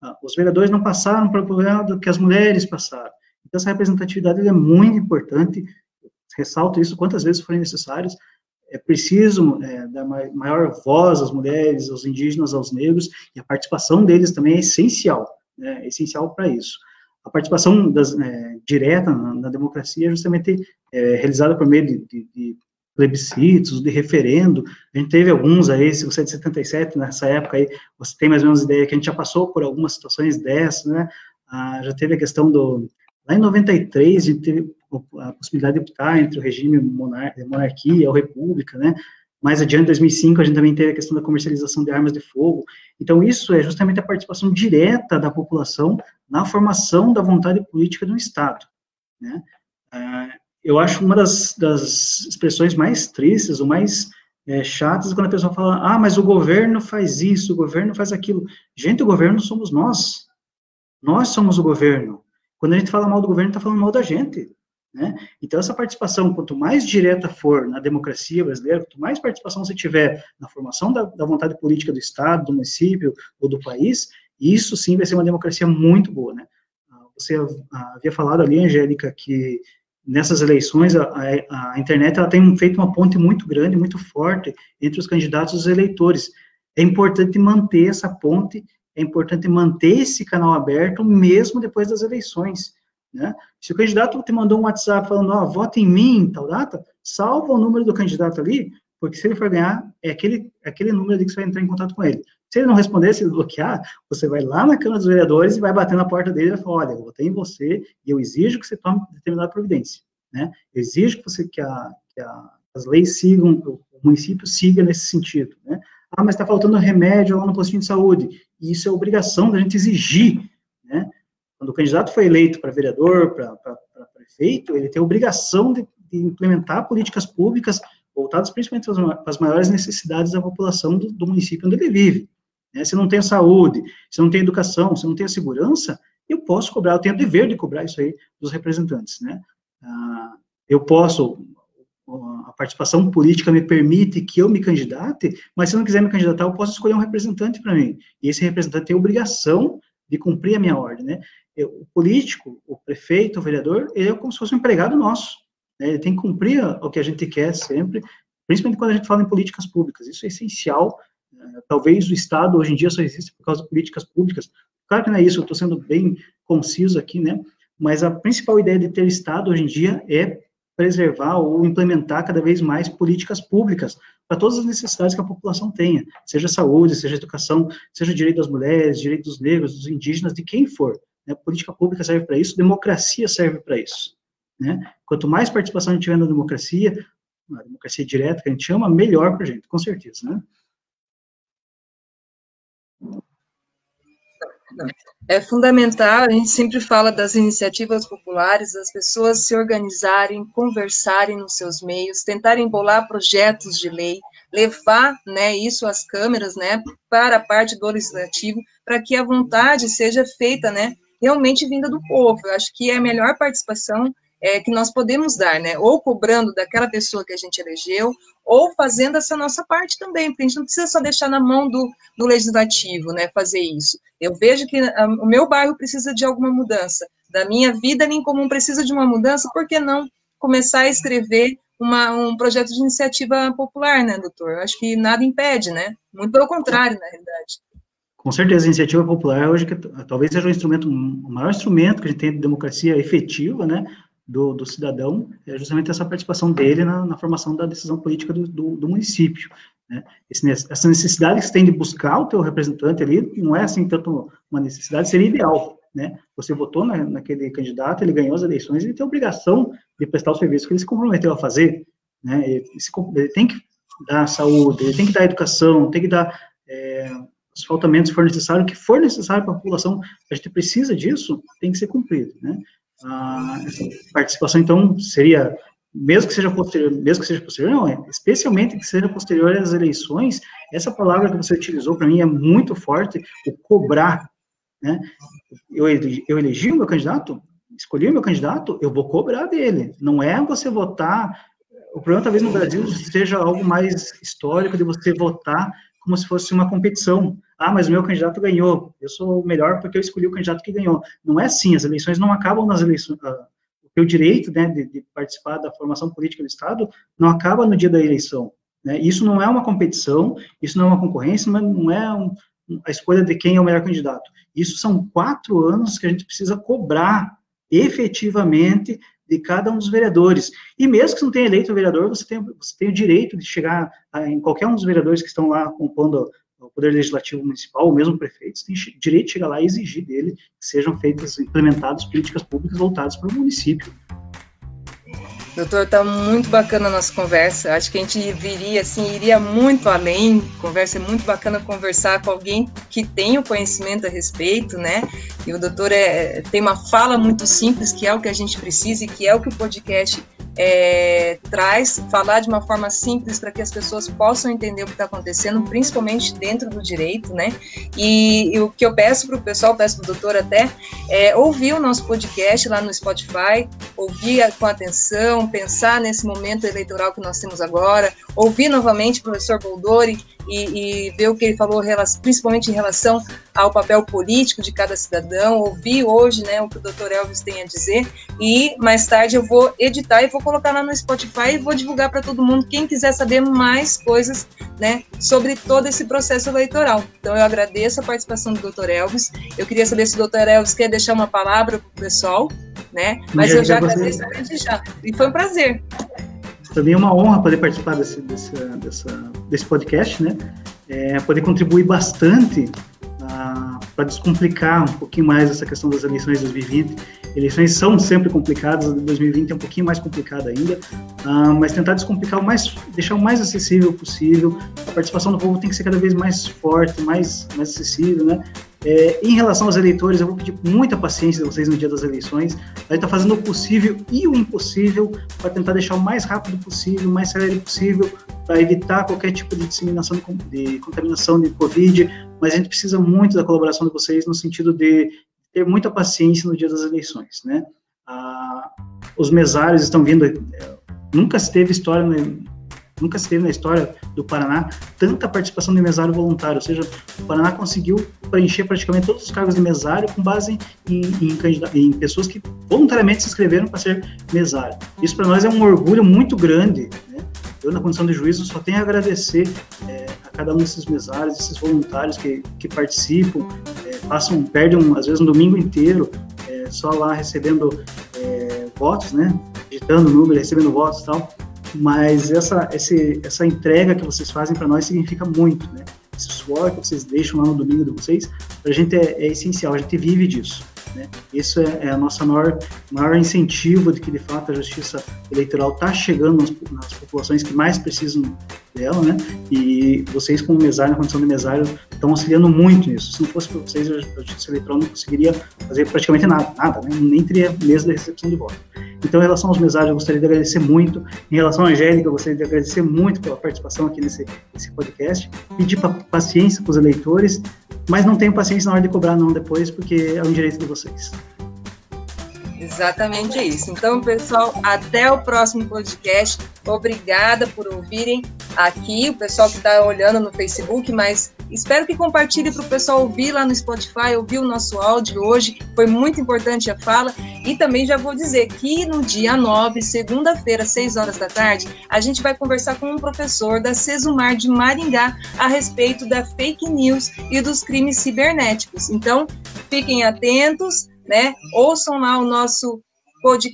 Ah, os vereadores não passaram pelo problema que as mulheres passaram. Então, essa representatividade é muito importante. Ressalto isso quantas vezes forem necessárias é preciso é, dar maior voz às mulheres, aos indígenas, aos negros, e a participação deles também é essencial, né, é essencial para isso. A participação das, é, direta na, na, democracia é justamente é, realizada por meio de, de, de, plebiscitos, de referendo, a gente teve alguns aí, se você é de 77, nessa época aí, você tem mais ou menos ideia que a gente já passou por algumas situações dessas, né, ah, já teve a questão do, lá em 93, a gente teve a possibilidade de optar entre o regime monar monarquia ou república, né? Mais adiante, em 2005, a gente também teve a questão da comercialização de armas de fogo. Então, isso é justamente a participação direta da população na formação da vontade política do Estado, né? Ah, eu acho uma das, das expressões mais tristes, ou mais é, chatas, quando a pessoa fala, ah, mas o governo faz isso, o governo faz aquilo. Gente, o governo somos nós. Nós somos o governo. Quando a gente fala mal do governo, está falando mal da gente. Né? Então, essa participação, quanto mais direta for na democracia brasileira, quanto mais participação você tiver na formação da, da vontade política do Estado, do município ou do país, isso sim vai ser uma democracia muito boa. Né? Ah, você havia falado ali, Angélica, que nessas eleições a, a, a, internet ela tem feito uma ponte muito grande, muito forte entre os candidatos e os eleitores. É importante manter essa ponte, é importante manter esse canal aberto mesmo depois das eleições. Né? Se o candidato te mandou um WhatsApp falando, ó, oh, vota em mim em tal data, salva o número do candidato ali, porque se ele for ganhar, é aquele, é aquele número ali que você vai entrar em contato com ele. Se ele não responder, se ele bloquear, você vai lá na Câmara dos Vereadores e vai bater na porta dele e vai falar, olha, eu votei em você e eu exijo que você tome determinada providência. Né? Exijo que, você, que, a, que a, as leis sigam, o município siga nesse sentido. Né? Ah, mas está faltando remédio lá no postinho de saúde. E isso é obrigação da gente exigir. Quando o candidato foi eleito para vereador, para prefeito, ele tem a obrigação de, de, implementar políticas públicas voltadas principalmente para as maiores necessidades da população do, do município onde ele vive. Né? Se não tem saúde, se não tem educação, se não tem segurança, eu posso cobrar, eu tenho o dever de cobrar isso aí dos representantes, né? Ah, eu posso, a participação política me permite que eu me candidate, mas se não quiser me candidatar, eu posso escolher um representante para mim. E esse representante tem obrigação de cumprir a minha ordem, né? O político, o prefeito, o vereador, ele é como se fosse um empregado nosso. Né? Ele tem que cumprir o que a gente quer sempre, principalmente quando a gente fala em políticas públicas. Isso é essencial. Né? Talvez o Estado, hoje em dia, só existe por causa de políticas públicas. Claro que não é isso, eu estou sendo bem conciso aqui, né? Mas a principal ideia de ter Estado hoje em dia é preservar ou implementar cada vez mais políticas públicas para todas as necessidades que a população tenha, seja saúde, seja educação, seja direito das mulheres, direito dos negros, dos indígenas, de quem for. Né? Política pública serve para isso, democracia serve para isso. Né? Quanto mais participação a gente tiver na democracia, a democracia direta que a gente chama, melhor para a gente, com certeza. Né? É fundamental, a gente sempre fala das iniciativas populares, das pessoas se organizarem, conversarem nos seus meios, tentarem bolar projetos de lei, levar né, isso às câmeras, né, para a parte do legislativo, para que a vontade seja feita, né, realmente vinda do povo. Eu acho que é a melhor participação é, que nós podemos dar, né? Ou cobrando daquela pessoa que a gente elegeu, ou fazendo essa nossa parte também, porque a gente não precisa só deixar na mão do, do legislativo, né, fazer isso. Eu vejo que a, ah, o meu bairro precisa de alguma mudança, da minha vida em comum precisa de uma mudança, por que não começar a escrever uma, um projeto de iniciativa popular, né, doutor? Eu acho que nada impede, né? Muito pelo contrário, na realidade. Com certeza, a iniciativa popular hoje que talvez seja o instrumento, o maior instrumento que a gente tem de democracia efetiva, né, do, do cidadão, é justamente essa participação dele na, na formação da decisão política do, do, do município. Né? Esse, essa necessidade que você tem de buscar o teu representante ali, não é assim tanto uma necessidade, seria ideal, né? Você votou na, naquele candidato, ele ganhou as eleições, ele tem a obrigação de prestar o serviço que ele se comprometeu a fazer, né? Ele, ele tem que dar saúde, ele tem que dar educação, tem que dar é, asfaltamento se for necessário, o que for necessário para a população, a gente precisa disso, tem que ser cumprido, né? Participação, então, seria, mesmo que seja posterior, mesmo que seja posterior, não, é, especialmente que seja posterior às eleições, essa palavra que você utilizou para mim é muito forte, o cobrar, né? Eu, eu elegi o meu candidato, escolhi o meu candidato, eu vou cobrar dele, não é você votar, o problema talvez no Brasil seja algo mais histórico de você votar como se fosse uma competição. Ah, mas o meu candidato ganhou, eu sou o melhor porque eu escolhi o candidato que ganhou. Não é assim, as eleições não acabam nas eleições. Uh, o teu direito né, de, de, participar da formação política do Estado não acaba no dia da eleição. Né? Isso não é uma competição, isso não é uma concorrência, mas não é um, a escolha de quem é o melhor candidato. Isso são quatro anos que a gente precisa cobrar efetivamente de cada um dos vereadores. E mesmo que você não tenha eleito o vereador, você tem, você tem o direito de chegar a, em qualquer um dos vereadores que estão lá compondo o Poder Legislativo Municipal, ou mesmo prefeitos, tem direito de chegar lá e exigir dele que sejam feitas, implementadas políticas públicas voltadas para o município. Doutor, tá muito bacana a nossa conversa. Acho que a gente viria, assim, iria muito além. Conversa é muito bacana conversar com alguém que tem o conhecimento a respeito, né? E o doutor é, tem uma fala muito simples, que é o que a gente precisa e que é o que o podcast é, traz, falar de uma forma simples para que as pessoas possam entender o que está acontecendo, principalmente dentro do direito, né? E, e o que eu peço para o pessoal, peço para o doutor até, é ouvir o nosso podcast lá no Spotify, ouvir com atenção, pensar nesse momento eleitoral que nós temos agora, ouvir novamente o professor Boldori e, e, ver o que ele falou, principalmente em relação ao papel político de cada cidadão, ouvir hoje né, o que o Dr. Elvis tem a dizer, e mais tarde eu vou editar e vou colocar lá no Spotify e vou divulgar para todo mundo, quem quiser saber mais coisas né, sobre todo esse processo eleitoral. Então eu agradeço a participação do Dr. Elvis, eu queria saber se o Dr. Elvis quer deixar uma palavra para o pessoal, né? Mas eu já agradeço desde já. E foi um prazer. Também é uma honra poder participar desse, desse, dessa, desse podcast, né? É, poder contribuir bastante ah, para descomplicar um pouquinho mais essa questão das eleições de 2020. Eleições são sempre complicadas, 2020 é um pouquinho mais complicada ainda, ah, mas tentar descomplicar o mais, deixar o mais acessível possível. A participação do povo tem que ser cada vez mais forte, mais, mais acessível, né? É, em relação aos eleitores, eu vou pedir muita paciência de vocês no dia das eleições. A gente está fazendo o possível e o impossível para tentar deixar o mais rápido possível, o mais sério possível, para evitar qualquer tipo de disseminação de, de, contaminação de Covid. Mas a gente precisa muito da colaboração de vocês no sentido de ter muita paciência no dia das eleições, né? Ah, os mesários estão vindo. É, nunca se teve história Nunca se teve na história do Paraná tanta participação de mesário voluntário, ou seja, o Paraná conseguiu preencher praticamente todos os cargos de mesário com base em, em, em pessoas que voluntariamente se inscreveram para ser mesário. Isso para nós é um orgulho muito grande. Né? Eu, na condição de juízo, só tenho a agradecer é, a cada um desses mesários, esses voluntários que, que participam, é, passam, perdem, às vezes, um domingo inteiro é, só lá recebendo é, votos, né? digitando número, recebendo votos e tal mas essa, esse, essa entrega que vocês fazem para nós significa muito, né? Esse suor que vocês deixam lá no domingo de vocês, para a gente é, é, essencial, a gente vive disso. Né? Isso é, é a nossa maior, maior incentivo de que, de fato, a justiça eleitoral está chegando nas, nas, populações que mais precisam dela, né? E vocês, como mesário, na condição de mesário, estão auxiliando muito nisso. Se não fosse por vocês, a justiça eleitoral não conseguiria fazer praticamente nada, nada, né? Nem teria mesa de recepção de voto. Então, em relação aos mesários, eu gostaria de agradecer muito. Em relação à Angélica, eu gostaria de agradecer muito pela participação aqui nesse, nesse podcast. Pedir paciência para os eleitores, mas não tenho paciência na hora de cobrar não depois, porque é um direito de vocês. Exatamente isso. Então, pessoal, até o próximo podcast. Obrigada por ouvirem aqui, o pessoal que está olhando no Facebook, mas espero que compartilhe para o pessoal ouvir lá no Spotify, ouvir o nosso áudio hoje. Foi muito importante a fala. E também já vou dizer que no dia 9, segunda-feira, 6 horas da tarde, a gente vai conversar com um professor da Cesumar de Maringá a respeito da fake news e dos crimes cibernéticos. Então, fiquem atentos, né? Ouçam lá o nosso podcast